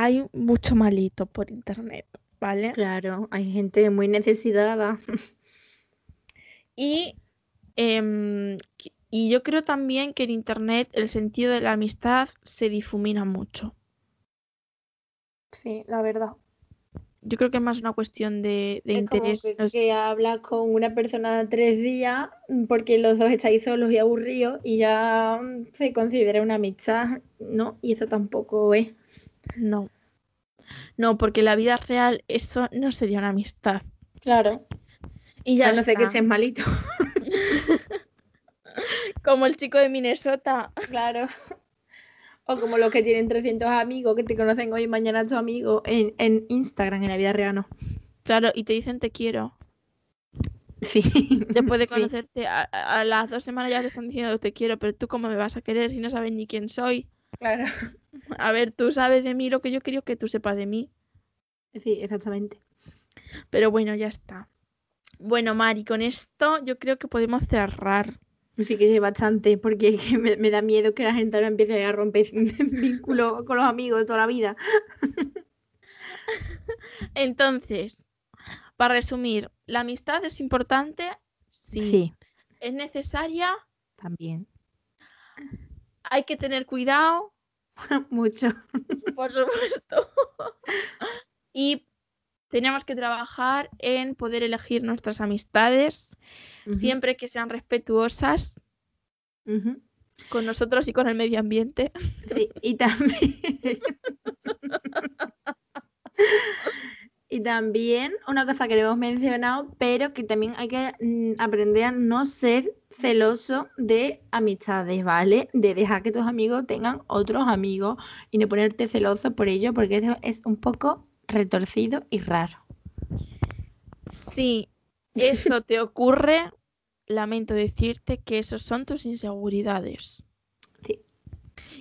S3: hay mucho malito por internet, ¿vale?
S2: Claro, hay gente muy necesitada.
S3: Y, qui- y yo creo también que en internet el sentido de la amistad se difumina mucho.
S2: Sí, la verdad.
S3: Yo creo que es más una cuestión de, de
S2: Es como
S3: interés.
S2: que,
S3: no es-
S2: que hablas con una persona tres días mm, porque los dos estáis solos y aburridos y ya mm, se considera una amistad, ¿no? Y eso tampoco es.
S3: No. No, porque en la vida real eso no sería una amistad.
S2: Claro.
S3: Y ya
S2: A no ser que seas malito.
S3: Como el chico de Minnesota.
S2: Claro. O como los que tienen 300 amigos que te conocen hoy y mañana tu amigo en, en Instagram, en la vida real, no.
S3: Claro, y te dicen te quiero.
S2: Sí.
S3: Después de conocerte, a, a- a las dos semanas ya te están diciendo te quiero, pero tú cómo me vas a querer si no sabes ni quién soy.
S2: Claro.
S3: A ver, tú sabes de mí lo que yo quiero que tú sepas de mí.
S2: Sí, exactamente.
S3: Pero bueno, ya está. Bueno, Mari, con esto yo creo que podemos cerrar.
S2: Sí que sé bastante, porque es que me, me da miedo que la gente ahora empiece a romper vínculos con los amigos de toda la vida.
S3: Entonces, para resumir, ¿la amistad es importante? Sí. ¿Es necesaria?
S2: también.
S3: Hay que tener cuidado,
S2: Mucho.
S3: por supuesto. y tenemos que trabajar en poder elegir nuestras amistades, siempre que sean respetuosas con nosotros y con el medio ambiente.
S2: Sí, y también. Y también una cosa que no hemos mencionado, pero que también hay que mm, aprender a no ser celoso de amistades, ¿vale? De dejar que tus amigos tengan otros amigos y no ponerte celoso por ello, porque eso es un poco retorcido y raro.
S3: Si eso te ocurre, lamento decirte que esos son tus inseguridades.
S2: Sí.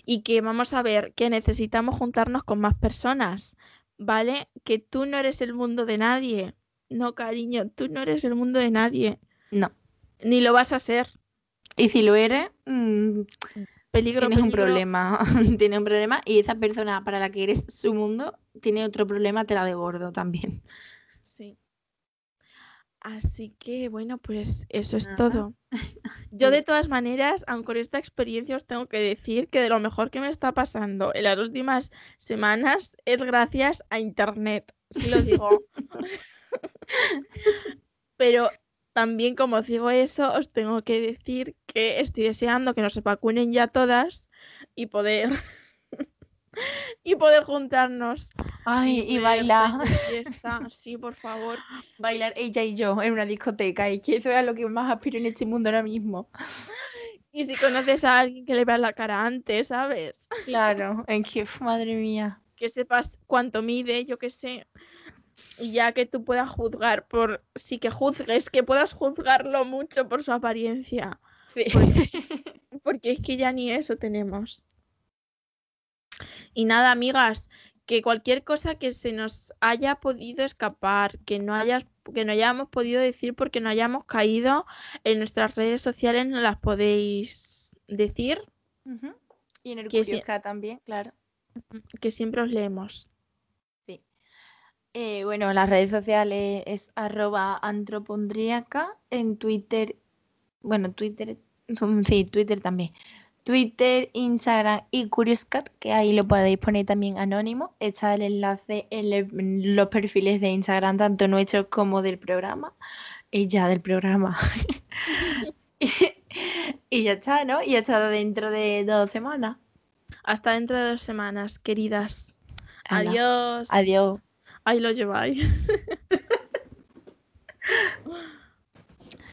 S3: Y que vamos a ver que necesitamos juntarnos con más personas, ¿vale? Que tú no eres el mundo de nadie. No, cariño, tú no eres el mundo de nadie.
S2: No.
S3: Ni lo vas a ser.
S2: Y si lo eres, mm,
S3: Peligro,
S2: tienes un problema. Tienes un problema y esa persona para la que eres su mundo tiene otro problema, te la de gordo también.
S3: Sí. Así que bueno, pues eso es
S4: Nada.
S3: todo. Yo de todas maneras, aun con esta experiencia, os tengo que decir que de lo mejor que me está pasando en las últimas semanas es gracias a Internet. Sí lo digo. Pero también como digo eso, os tengo que decir que estoy deseando que nos vacunen ya todas y poder y poder juntarnos
S2: Ay, y
S3: ver
S2: bailar.
S3: Sí, por favor.
S2: Bailar ella y yo en una discoteca. Y que eso es a lo que más aspiro en este mundo ahora mismo.
S3: Y si conoces a alguien que le veas la cara antes, ¿sabes?
S2: Claro, es que, madre mía.
S3: Que sepas cuánto mide, yo qué sé. Y ya que tú puedas juzgar por. Sí que juzgues, que puedas juzgarlo mucho por su apariencia.
S2: Sí.
S3: Porque es que ya ni eso tenemos. Y nada, amigas, que cualquier cosa que se nos haya podido escapar, que no hayas, que no hayamos podido decir porque no hayamos caído en nuestras redes sociales, nos las podéis decir.
S2: Y en el
S3: Que
S2: Curioscat también, claro.
S3: que siempre os leemos.
S2: Eh, bueno, las redes sociales es arroba antropondríaca, en Twitter, bueno, Twitter, sí, Twitter también. Twitter, Instagram y Curioscat, que ahí lo podéis poner también anónimo. Está el enlace en, le- en los perfiles de Instagram, tanto nuestros como del programa. Y ya del programa. y ya está, ¿no? Y hasta dentro de dos semanas.
S3: Hasta dentro de dos semanas, queridas.
S2: Anda.
S3: Adiós.
S2: Adiós.
S3: Ahí lo lleváis.